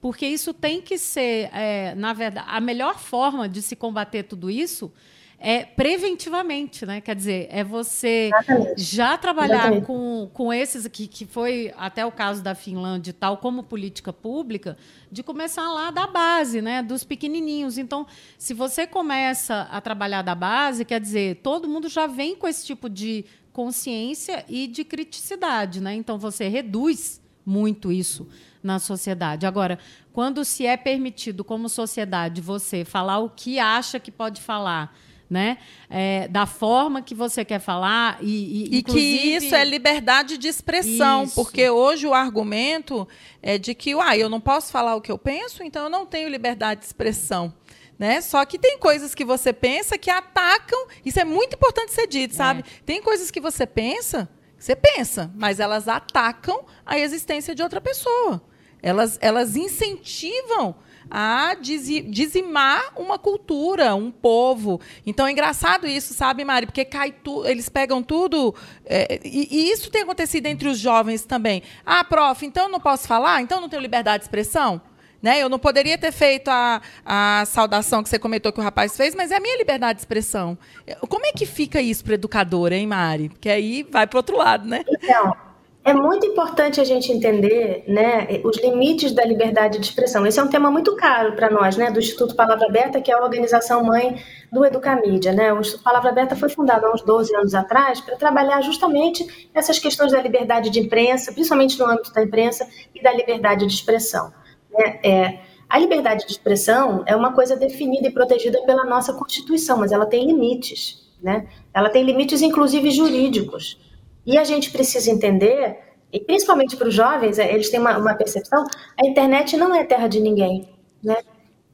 porque isso tem que ser, é, na verdade, a melhor forma de se combater tudo isso é preventivamente, né? Quer dizer, é você Exatamente. já trabalhar com, com esses aqui, que foi até o caso da Finlândia e tal, como política pública, de começar lá da base, né? Dos pequenininhos. Então, se você começa a trabalhar da base, quer dizer, todo mundo já vem com esse tipo de consciência e de criticidade, né? Então, você reduz muito isso na sociedade. Agora, quando se é permitido, como sociedade, você falar o que acha que pode falar, né? É, da forma que você quer falar e, e, e que isso é liberdade de expressão, isso. porque hoje o argumento é de que, uai, eu não posso falar o que eu penso, então eu não tenho liberdade de expressão. Né? Só que tem coisas que você pensa que atacam, isso é muito importante ser dito, sabe? É. Tem coisas que você pensa, você pensa, mas elas atacam a existência de outra pessoa. Elas, elas incentivam a dizimar uma cultura, um povo. Então é engraçado isso, sabe, Mari? Porque cai tu, eles pegam tudo. É, e, e, isso tem acontecido entre os jovens também. Ah, prof, então não posso falar? Então não tenho liberdade de expressão? Né? Eu não poderia ter feito a, a saudação que você comentou que o rapaz fez, mas é a minha liberdade de expressão. Como é que fica isso para o educador, hein, Mari? Porque aí vai para outro lado, né? Então, é muito importante a gente entender né, os limites da liberdade de expressão. Esse é um tema muito caro para nós, né, do Instituto Palavra Aberta, que é a organização mãe do Educamídia. Né? O Instituto Palavra Aberta foi fundado há uns 12 anos atrás para trabalhar justamente essas questões da liberdade de imprensa, principalmente no âmbito da imprensa, e da liberdade de expressão. Né? É, a liberdade de expressão é uma coisa definida e protegida pela nossa Constituição, mas ela tem limites. Né? Ela tem limites, inclusive jurídicos. E a gente precisa entender, e principalmente para os jovens, é, eles têm uma, uma, percepção: a internet não é terra de ninguém, né?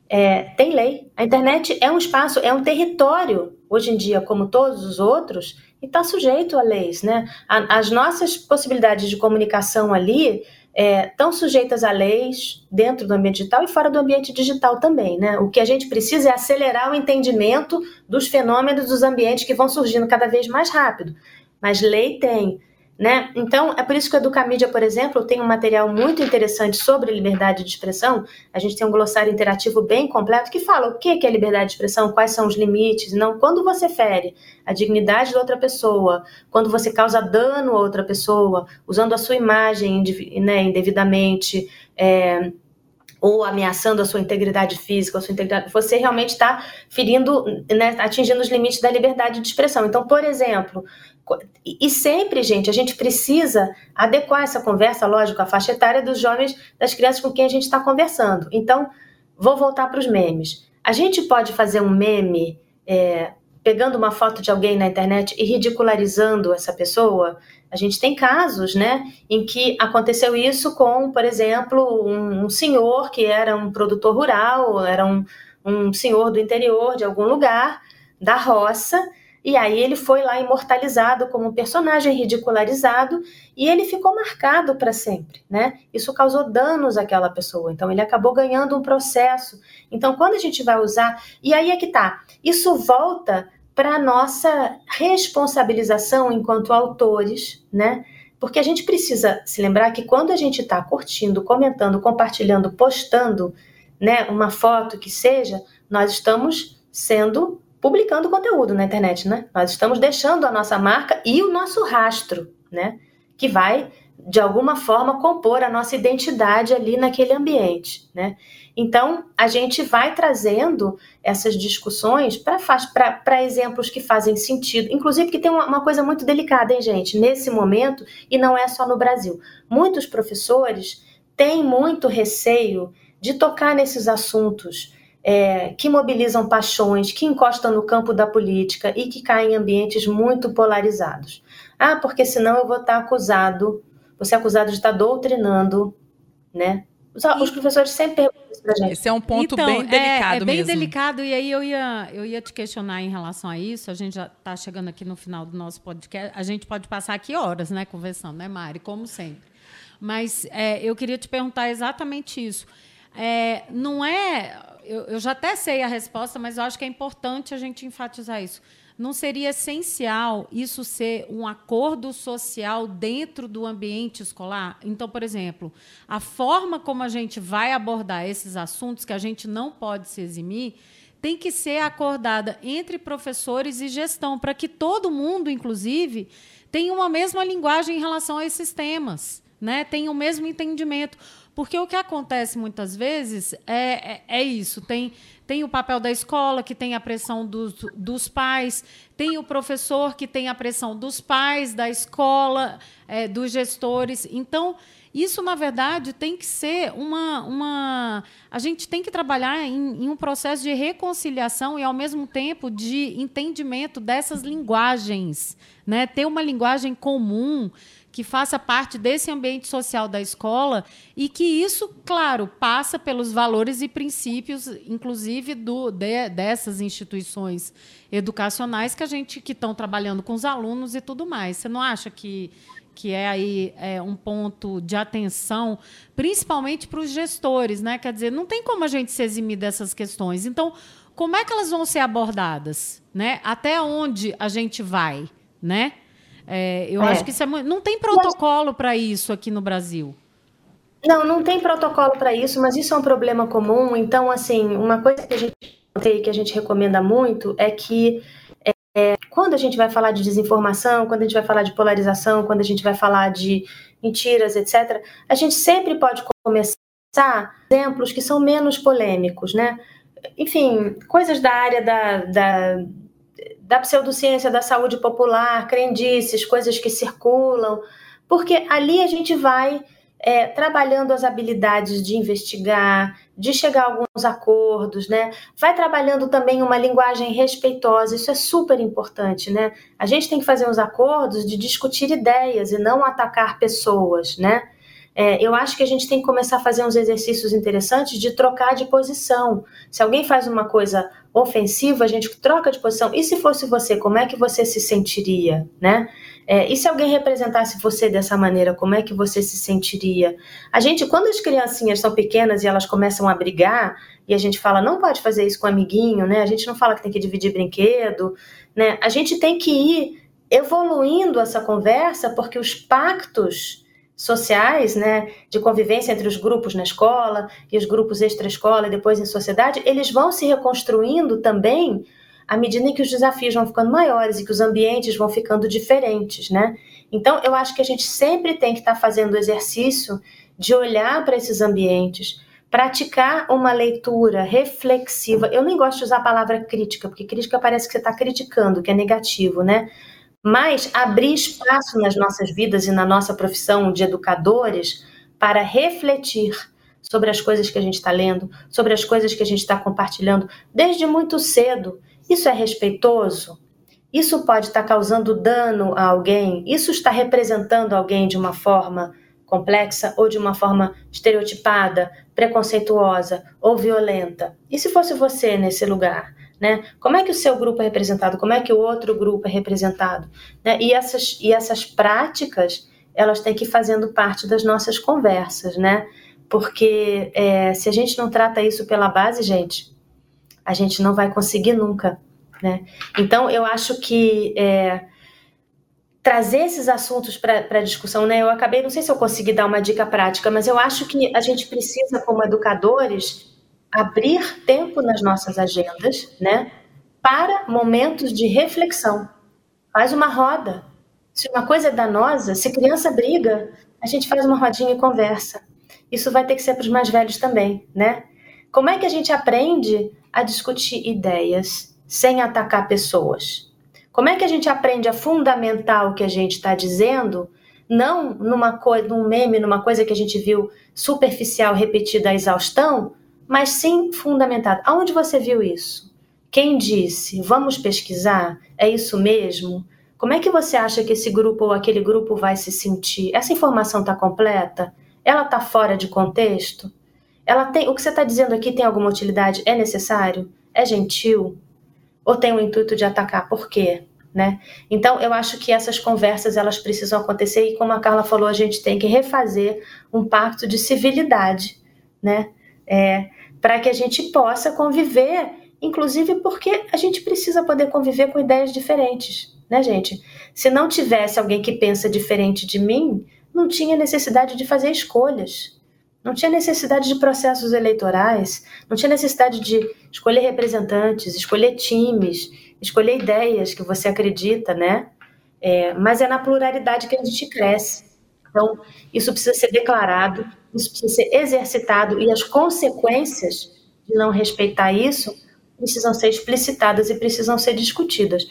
É, tem lei. A internet é um espaço, é um território, hoje em dia, como todos os outros, e está sujeito a leis, né? As nossas possibilidades de comunicação ali estão é, sujeitas a leis dentro do ambiente digital e fora do ambiente digital também, né? O que a gente precisa é acelerar o entendimento dos fenômenos dos ambientes que vão surgindo cada vez mais rápido mas lei tem. Né? Então, é por isso que o Educamídia, por exemplo, tem um material muito interessante sobre liberdade de expressão. A gente tem um glossário interativo bem completo que fala o que é liberdade de expressão, quais são os limites. Não, quando você fere a dignidade da outra pessoa, quando você causa dano a outra pessoa, usando a sua imagem né, indevidamente, é, ou ameaçando a sua integridade física, a sua integridade, você realmente está ferindo, né, atingindo os limites da liberdade de expressão. Então, por exemplo, e sempre, gente, a gente precisa adequar essa conversa, lógico, à faixa etária dos jovens, das crianças com quem a gente está conversando. Então, vou voltar para os memes. A gente pode fazer um meme é, pegando uma foto de alguém na internet e ridicularizando essa pessoa? A gente tem casos, né, em que aconteceu isso com, por exemplo, um, um senhor que era um produtor rural, era um, um senhor do interior de algum lugar, da roça, e aí ele foi lá imortalizado como um personagem ridicularizado e ele ficou marcado para sempre, né? Isso causou danos àquela pessoa. Então ele acabou ganhando um processo. Então quando a gente vai usar, e aí é que tá. Isso volta para nossa responsabilização enquanto autores, né? Porque a gente precisa se lembrar que quando a gente está curtindo, comentando, compartilhando, postando, né, uma foto que seja, nós estamos sendo publicando conteúdo na internet, né? Nós estamos deixando a nossa marca e o nosso rastro, né? Que vai de alguma forma compor a nossa identidade ali naquele ambiente, né? Então a gente vai trazendo essas discussões para exemplos que fazem sentido, inclusive que tem uma, uma coisa muito delicada, hein, gente, nesse momento e não é só no Brasil. Muitos professores têm muito receio de tocar nesses assuntos é, que mobilizam paixões, que encostam no campo da política e que caem em ambientes muito polarizados. Ah, porque senão eu vou estar acusado, vou ser acusado de estar doutrinando, né? Os, professores sempre perguntam isso pra gente. Esse é um ponto Então, bem delicado é, é bem mesmo. delicado, e aí eu ia, eu ia te questionar em relação a isso. A gente já está chegando aqui no final do nosso podcast. A gente pode passar aqui horas, né, conversando, né, Mari? Como sempre. Mas é, eu queria te perguntar exatamente isso. É, não é. Eu, eu já até sei a resposta, mas eu acho que é importante a gente enfatizar isso. Não seria essencial isso ser um acordo social dentro do ambiente escolar? Então, por exemplo, a forma como a gente vai abordar esses assuntos, que a gente não pode se eximir, tem que ser acordada entre professores e gestão, para que todo mundo, inclusive, tenha uma mesma linguagem em relação a esses temas, né? tenha o mesmo entendimento. Porque o que acontece muitas vezes é, é, é isso: tem, tem o papel da escola, que tem a pressão dos, dos pais, tem o professor, que tem a pressão dos pais, da escola, é, dos gestores. Então, isso, na verdade, tem que ser uma. uma a gente tem que trabalhar em, em um processo de reconciliação e, ao mesmo tempo, de entendimento dessas linguagens. Né? Ter uma linguagem comum que faça parte desse ambiente social da escola e que isso, claro, passa pelos valores e princípios, inclusive do, de, dessas instituições educacionais que a gente que estão trabalhando com os alunos e tudo mais. Você não acha que que é aí é, um ponto de atenção, principalmente para os gestores, né? Quer dizer, não tem como a gente se eximir dessas questões. Então, como é que elas vão ser abordadas, né? Até onde a gente vai, né? É, eu é. acho que isso é muito... não tem protocolo para isso aqui no Brasil. Não, não tem protocolo para isso, mas isso é um problema comum. Então, assim, uma coisa que a gente que a gente recomenda muito é que é, quando a gente vai falar de desinformação, quando a gente vai falar de polarização, quando a gente vai falar de mentiras, etc., a gente sempre pode começar exemplos que são menos polêmicos, né? Enfim, coisas da área da, da da pseudociência da saúde popular, crendices, coisas que circulam, porque ali a gente vai é, trabalhando as habilidades de investigar, de chegar a alguns acordos, né? Vai trabalhando também uma linguagem respeitosa, isso é super importante, né? A gente tem que fazer uns acordos de discutir ideias e não atacar pessoas, né? É, eu acho que a gente tem que começar a fazer uns exercícios interessantes de trocar de posição. Se alguém faz uma coisa ofensiva, a gente troca de posição. E se fosse você, como é que você se sentiria, né? É, e se alguém representasse você dessa maneira, como é que você se sentiria? A gente, quando as criancinhas são pequenas e elas começam a brigar, e a gente fala, não pode fazer isso com o amiguinho, né? A gente não fala que tem que dividir brinquedo, né? A gente tem que ir evoluindo essa conversa, porque os pactos sociais, né, de convivência entre os grupos na escola e os grupos extra-escola e depois em sociedade, eles vão se reconstruindo também à medida em que os desafios vão ficando maiores e que os ambientes vão ficando diferentes, né? Então, eu acho que a gente sempre tem que estar fazendo o exercício de olhar para esses ambientes, praticar uma leitura reflexiva. Eu nem gosto de usar a palavra crítica, porque crítica parece que você está criticando, que é negativo, né? Mas abrir espaço nas nossas vidas e na nossa profissão de educadores para refletir sobre as coisas que a gente está lendo, sobre as coisas que a gente está compartilhando desde muito cedo. Isso é respeitoso? Isso pode estar tá causando dano a alguém? Isso está representando alguém de uma forma complexa ou de uma forma estereotipada, preconceituosa ou violenta? E se fosse você nesse lugar? Né? Como é que o seu grupo é representado? Como é que o outro grupo é representado? Né? E, essas, e essas práticas, elas têm que ir fazendo parte das nossas conversas, né? Porque é, se a gente não trata isso pela base, gente, a gente não vai conseguir nunca, né? Então, eu acho que é, trazer esses assuntos para discussão, né? Eu acabei, não sei se eu consegui dar uma dica prática, mas eu acho que a gente precisa, como educadores, abrir tempo nas nossas agendas, né, para momentos de reflexão. Faz uma roda. Se uma coisa é danosa, se criança briga, a gente faz uma rodinha e conversa. Isso vai ter que ser para os mais velhos também, né? Como é que a gente aprende a discutir ideias sem atacar pessoas? Como é que a gente aprende a fundamentar o que a gente está dizendo, não numa coisa, num meme, numa coisa que a gente viu superficial, repetida à exaustão, mas sim fundamentado. Aonde você viu isso? Quem disse? Vamos pesquisar? É isso mesmo? Como é que você acha que esse grupo ou aquele grupo vai se sentir? Essa informação está completa? Ela está fora de contexto? ela tem, o que você está dizendo aqui tem alguma utilidade? É necessário? É gentil? Ou tem o intuito de atacar? Por quê? Né? Então, eu acho que essas conversas elas precisam acontecer e, como a Carla falou, a gente tem que refazer um pacto de civilidade, né? É, para que a gente possa conviver, inclusive porque a gente precisa poder conviver com ideias diferentes, né, gente? Se não tivesse alguém que pensa diferente de mim, não tinha necessidade de fazer escolhas. Não tinha necessidade de processos eleitorais, não tinha necessidade de escolher representantes, escolher times, escolher ideias que você acredita, né? É, mas é na pluralidade que a gente cresce. Então, isso precisa ser declarado, isso precisa ser exercitado e as consequências de não respeitar isso precisam ser explicitadas e precisam ser discutidas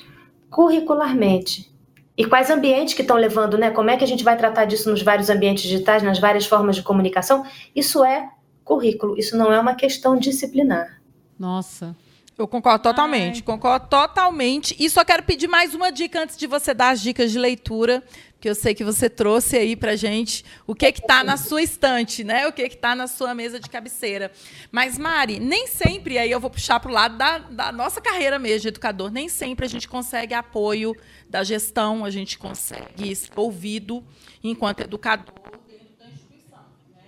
curricularmente. E quais ambientes que estão levando, né? Como é que a gente vai tratar disso nos vários ambientes digitais, nas várias formas de comunicação? Isso é currículo, isso não é uma questão disciplinar. Nossa. Eu concordo totalmente, Ai. concordo totalmente. E só quero pedir mais uma dica antes de você dar as dicas de leitura, que eu sei que você trouxe aí pra gente o que que tá na sua estante, né? O que que tá na sua mesa de cabeceira. Mas Mari, nem sempre aí eu vou puxar pro lado da, da nossa carreira mesmo de educador, nem sempre a gente consegue apoio da gestão, a gente consegue ser ouvido enquanto educador dentro da instituição.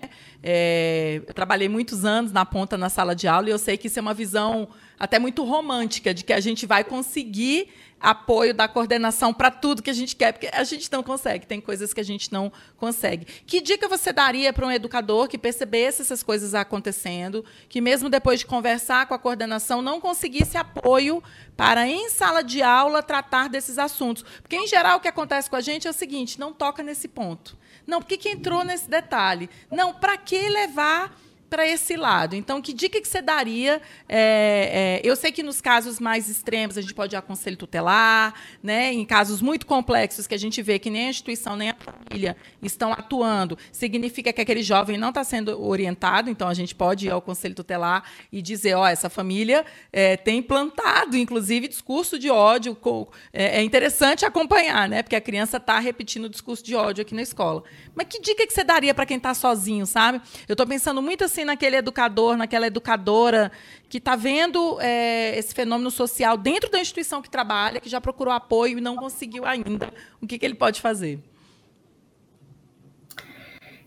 Né? É, eu trabalhei muitos anos na ponta na sala de aula e eu sei que isso é uma visão até muito romântica de que a gente vai conseguir apoio da coordenação para tudo que a gente quer, porque a gente não consegue, tem coisas que a gente não consegue. Que dica você daria para um educador que percebesse essas coisas acontecendo, que mesmo depois de conversar com a coordenação não conseguisse apoio para em sala de aula tratar desses assuntos? Porque em geral o que acontece com a gente é o seguinte, não toca nesse ponto. Não, por que entrou nesse detalhe? Não, para que levar para esse lado. Então, que dica que você daria? É, é, eu sei que nos casos mais extremos a gente pode ir a conselho tutelar, né? Em casos muito complexos que a gente vê que nem a instituição nem a família estão atuando, significa que aquele jovem não está sendo orientado. Então, a gente pode ir ao conselho tutelar e dizer, ó, oh, essa família é, tem implantado, inclusive, discurso de ódio. É, é, interessante acompanhar, né? Porque a criança está repetindo o discurso de ódio aqui na escola. Mas que dica que você daria para quem está sozinho, sabe? Eu estou pensando muito assim naquele educador, naquela educadora que está vendo é, esse fenômeno social dentro da instituição que trabalha, que já procurou apoio e não conseguiu ainda. O que, que ele pode fazer?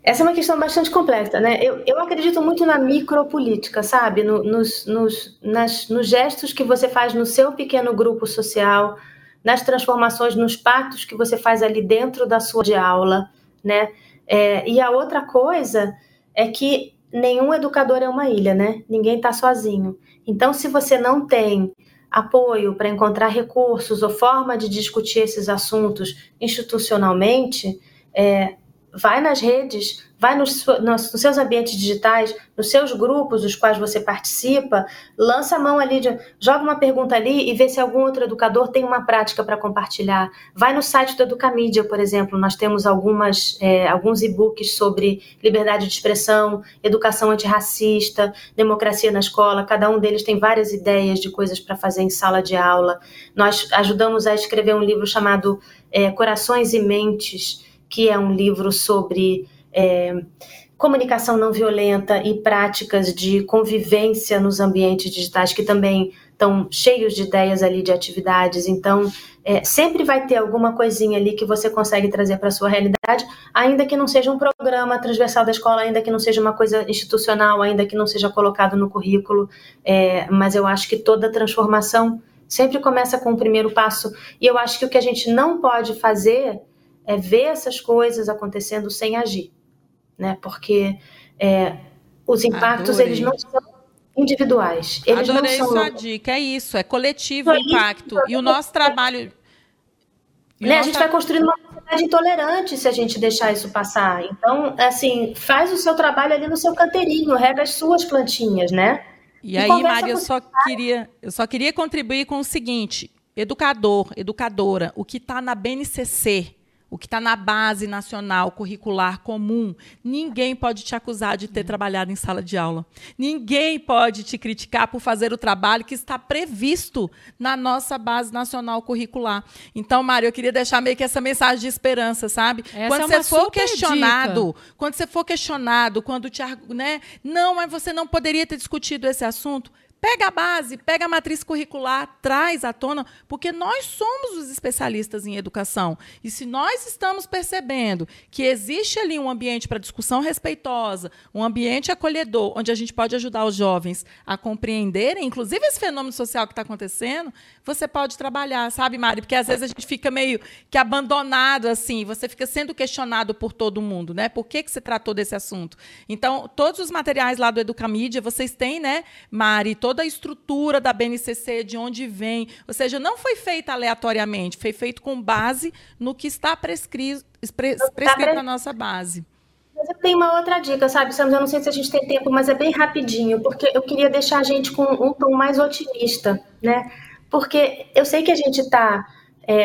Essa é uma questão bastante complexa, né? Eu, eu acredito muito na micropolítica, sabe? No, nos, nos, nas, nos gestos que você faz no seu pequeno grupo social, nas transformações, nos pactos que você faz ali dentro da sua de aula, né? É, e a outra coisa é que nenhum educador é uma ilha, né? Ninguém está sozinho. Então, se você não tem apoio para encontrar recursos ou forma de discutir esses assuntos institucionalmente, é, vai nas redes, vai nos, nos, seus ambientes digitais, nos seus grupos dos quais você participa, lança a mão ali, de, joga uma pergunta ali e vê se algum outro educador tem uma prática para compartilhar. Vai no site do Educamídia, por exemplo, nós temos algumas, é, alguns e-books sobre liberdade de expressão, educação antirracista, democracia na escola, cada um deles tem várias ideias de coisas para fazer em sala de aula. Nós ajudamos a escrever um livro chamado é, Corações e Mentes, que é um livro sobre é, comunicação não violenta e práticas de convivência nos ambientes digitais, que também estão cheios de ideias ali de atividades. Então, é, sempre vai ter alguma coisinha ali que você consegue trazer para a sua realidade, ainda que não seja um programa transversal da escola, ainda que não seja uma coisa institucional, ainda que não seja colocado no currículo. É, mas eu acho que toda transformação sempre começa com o primeiro passo. E eu acho que o que a gente não pode fazer é ver essas coisas acontecendo sem agir, né? Porque é, os impactos Adorei. eles não são individuais. Eles Adorei não são... sua dica, é isso, é coletivo o impacto. e o nosso trabalho. Né, a gente vai construindo uma sociedade intolerante se a gente deixar isso passar. Então, assim, faz o seu trabalho ali no seu canteirinho, rega as suas plantinhas, né? E, e aí, Mari, eu só queria, eu só queria contribuir com o seguinte: educador, educadora, o que está na BNCC, o que está na base nacional curricular comum, ninguém pode te acusar de ter trabalhado em sala de aula. Ninguém pode te criticar por fazer o trabalho que está previsto na nossa base nacional curricular. Então, Mário, eu queria deixar meio que essa mensagem de esperança, sabe? Essa quando é você for questionado, dica. quando você for questionado, quando te, né? Não, mas você não poderia ter discutido esse assunto. Pega a base, pega a matriz curricular, traz à tona, porque nós somos os especialistas em educação. E se nós estamos percebendo que existe ali um ambiente para discussão respeitosa, um ambiente acolhedor, onde a gente pode ajudar os jovens a compreenderem, inclusive esse fenômeno social que está acontecendo, você pode trabalhar, sabe, Mari? Porque às vezes a gente fica meio que abandonado, assim, você fica sendo questionado por todo mundo, né? Por que, que você tratou desse assunto? Então, todos os materiais lá do Educamídia, vocês têm, né, Mari, toda a estrutura da BNCC, de onde vem. Ou seja, não foi feita aleatoriamente, foi feito com base no que está prescrito, pre- prescrito na nossa base. Mas eu tenho uma outra dica, sabe, Sandra? Eu não sei se a gente tem tempo, mas é bem rapidinho, porque eu queria deixar a gente com um tom mais otimista, né? Porque eu sei que a gente está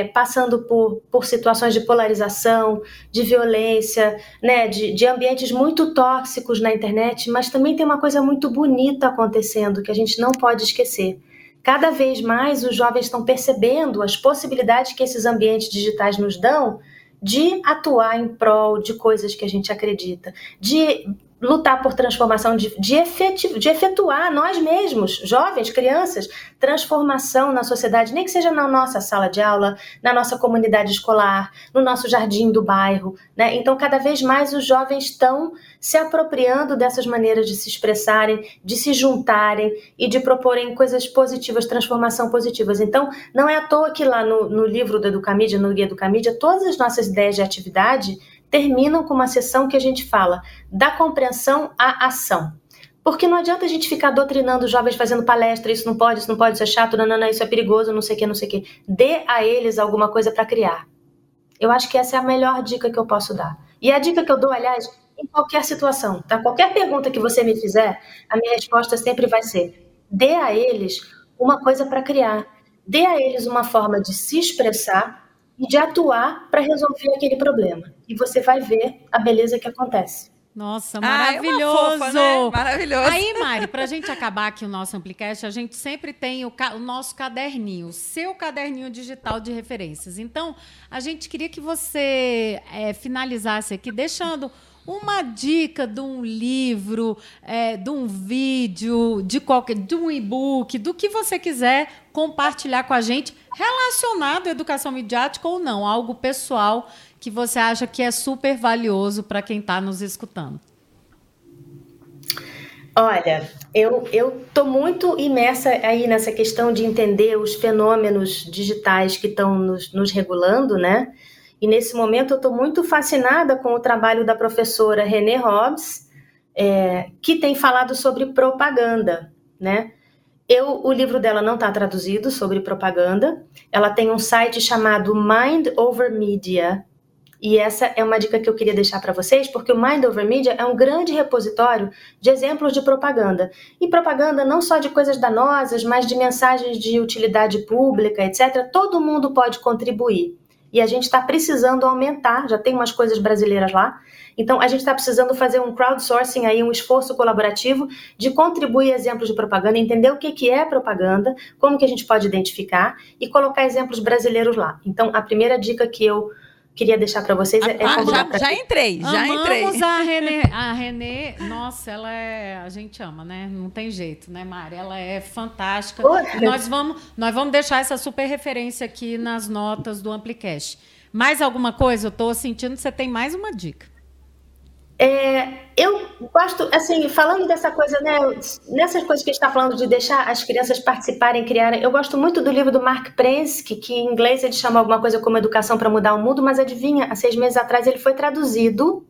passando por, por situações de polarização, de violência, né? De, de ambientes muito tóxicos na internet, mas também tem uma coisa muito bonita acontecendo que a gente não pode esquecer. Cada vez mais os jovens estão percebendo as possibilidades que esses ambientes digitais nos dão de atuar em prol de coisas que a gente acredita, de lutar por transformação, de, de, efetiv, de efetuar nós mesmos, jovens, crianças, transformação na sociedade, nem que seja na nossa sala de aula, na nossa comunidade escolar, no nosso jardim do bairro. Né? Então, cada vez mais os jovens estão se apropriando dessas maneiras de se expressarem, de se juntarem e de proporem coisas positivas, transformação positivas. Então, não é à toa que lá no, no livro do Educamídia, no Guia Educamídia, todas as nossas ideias de atividade terminam com uma sessão que a gente fala da compreensão à ação. Porque não adianta a gente ficar doutrinando os jovens fazendo palestra, isso não pode, isso não pode, isso é chato, não, não, não, isso é perigoso, não sei o que, não sei o que. Dê a eles alguma coisa para criar. Eu acho que essa é a melhor dica que eu posso dar. E a dica que eu dou, aliás, em qualquer situação, tá? Qualquer pergunta que você me fizer, a minha resposta sempre vai ser: dê a eles uma coisa para criar. Dê a eles uma forma de se expressar e de atuar para resolver aquele problema. E você vai ver a beleza que acontece. Nossa, Ah, é uma maravilhoso! fofa, né? Maravilhoso. Aí, Mari, para a gente acabar aqui o nosso Amplicast, a gente sempre tem o, ca- o nosso caderninho, o seu caderninho digital de referências. Então, a gente queria que você eh, finalizasse aqui deixando uma dica de um livro, eh, de um vídeo, de qualquer, de um e-book, do que você quiser compartilhar com a gente, relacionado à educação midiática ou não, algo pessoal que você acha que é super valioso para quem está nos escutando. Olha, eu tô muito imersa aí nessa questão de entender os fenômenos digitais que estão nos, nos regulando, né? E nesse momento eu estou muito fascinada com o trabalho da professora René Hobbs, é, que tem falado sobre propaganda, né? Eu, o livro dela não está traduzido sobre propaganda. Ela tem um site chamado Mind Over Media. E essa é uma dica que eu queria deixar para vocês, porque o Mind Over Media é um grande repositório de exemplos de propaganda. E propaganda não só de coisas danosas, mas de mensagens de utilidade pública, etc. Todo mundo pode contribuir. E a gente está precisando aumentar, já tem umas coisas brasileiras lá, então, a gente está precisando fazer um crowdsourcing aí, um esforço colaborativo de contribuir exemplos de propaganda, entender o que, que é propaganda, como que a gente pode identificar e colocar exemplos brasileiros lá. Então, a primeira dica que eu queria deixar para vocês é, é Ah, já, pra- já entrei, já Amamos entrei. a Renê. A Renê, nossa, ela é. A gente ama, né? Não tem jeito, né, Mari? Ela é fantástica. Nós vamos, nós vamos deixar essa super referência aqui nas notas do Amplicast. Mais alguma coisa? Eu estou sentindo que você tem mais uma dica. É, eu gosto, assim, falando dessa coisa, né, nessas coisas que a gente está falando de deixar as crianças participarem, criarem, eu gosto muito do livro do Mark Prensky, que em inglês ele chama alguma coisa como Educação para Mudar o Mundo, mas adivinha, há seis meses atrás ele foi traduzido.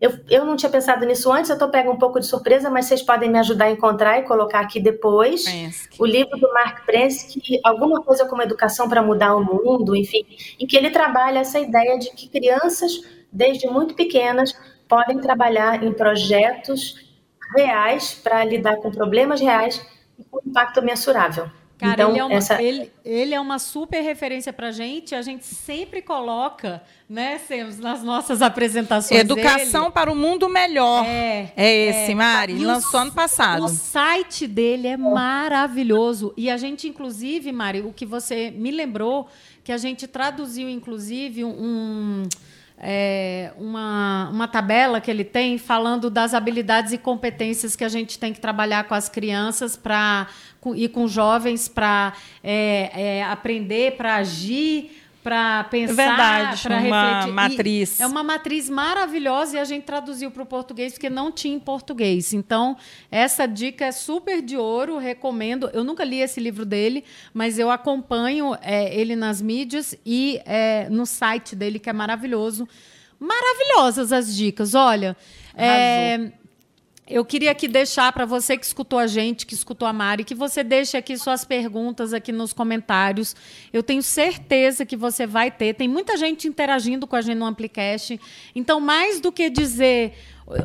Eu, eu não tinha pensado nisso antes, eu estou pego um pouco de surpresa, mas vocês podem me ajudar a encontrar e colocar aqui depois. Prensky. O livro do Mark Prensky, alguma coisa como Educação para Mudar o Mundo, enfim, em que ele trabalha essa ideia de que crianças, desde muito pequenas, podem trabalhar em projetos reais para lidar com problemas reais e com impacto mensurável. Cara, então, ele, é uma, essa... ele, ele, é uma super referência para gente. A gente sempre coloca, né, nas nossas apresentações. Educação dele. para o mundo melhor. É, é esse, é. Mari. lançou o, ano passado. O site dele é maravilhoso. E a gente, inclusive, Mari, o que você me lembrou, que a gente traduziu, inclusive, um é, uma, uma tabela que ele tem falando das habilidades e competências que a gente tem que trabalhar com as crianças para e com jovens para é, é, aprender, para agir para pensar, para refletir. matriz. E é uma matriz maravilhosa e a gente traduziu para o português porque não tinha em português. Então, essa dica é super de ouro, recomendo. Eu nunca li esse livro dele, mas eu acompanho é, ele nas mídias e é, no site dele, que é maravilhoso. Maravilhosas as dicas, olha. É, eu queria aqui deixar para você que escutou a gente, que escutou a Mari, que você deixe aqui suas perguntas aqui nos comentários. Eu tenho certeza que você vai ter. Tem muita gente interagindo com a gente no Amplicast. Então, mais do que dizer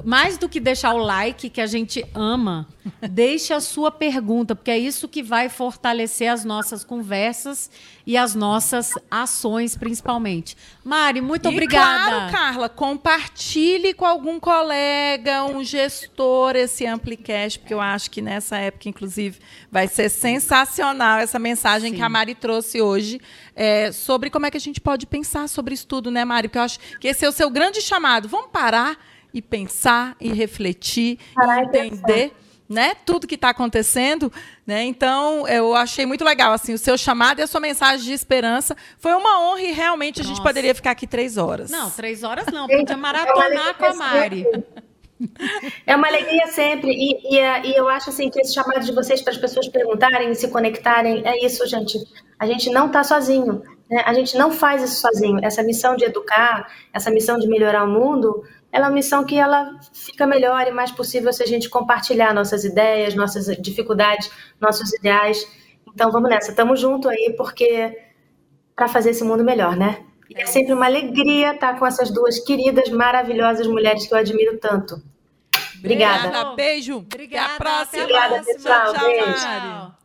mais do que deixar o like, que a gente ama, deixe a sua pergunta, porque é isso que vai fortalecer as nossas conversas e as nossas ações, principalmente. Mari, muito e obrigada. Claro, Carla, compartilhe com algum colega, um gestor esse Amplicast, porque eu acho que nessa época, inclusive, vai ser sensacional essa mensagem Sim. que a Mari trouxe hoje é, sobre como é que a gente pode pensar sobre isso tudo, né, Mari? Porque eu acho que esse é o seu grande chamado. Vamos parar e pensar e refletir Parar e entender. Né, tudo que está acontecendo, né? Então eu achei muito legal assim o seu chamado e a sua mensagem de esperança foi uma honra e realmente Nossa. a gente poderia ficar aqui três horas. Não, três horas não, podia maratonar com a Mari. É uma alegria sempre e, e, e, eu acho assim que esse chamado de vocês para as pessoas perguntarem, se conectarem, é isso, gente. A gente não está sozinho, né? A gente não faz isso sozinho. Essa missão de educar, essa missão de melhorar o mundo ela é uma missão que ela fica melhor e mais possível se a gente compartilhar nossas ideias, nossas dificuldades, nossos ideais. Então vamos nessa, estamos junto aí porque para fazer esse mundo melhor, né? E é sempre uma alegria estar com essas duas queridas, maravilhosas mulheres que eu admiro tanto. Obrigada. Obrigada beijo. Obrigada. Até a próxima. Obrigada, pessoal. Tchau, beijo. Tchau.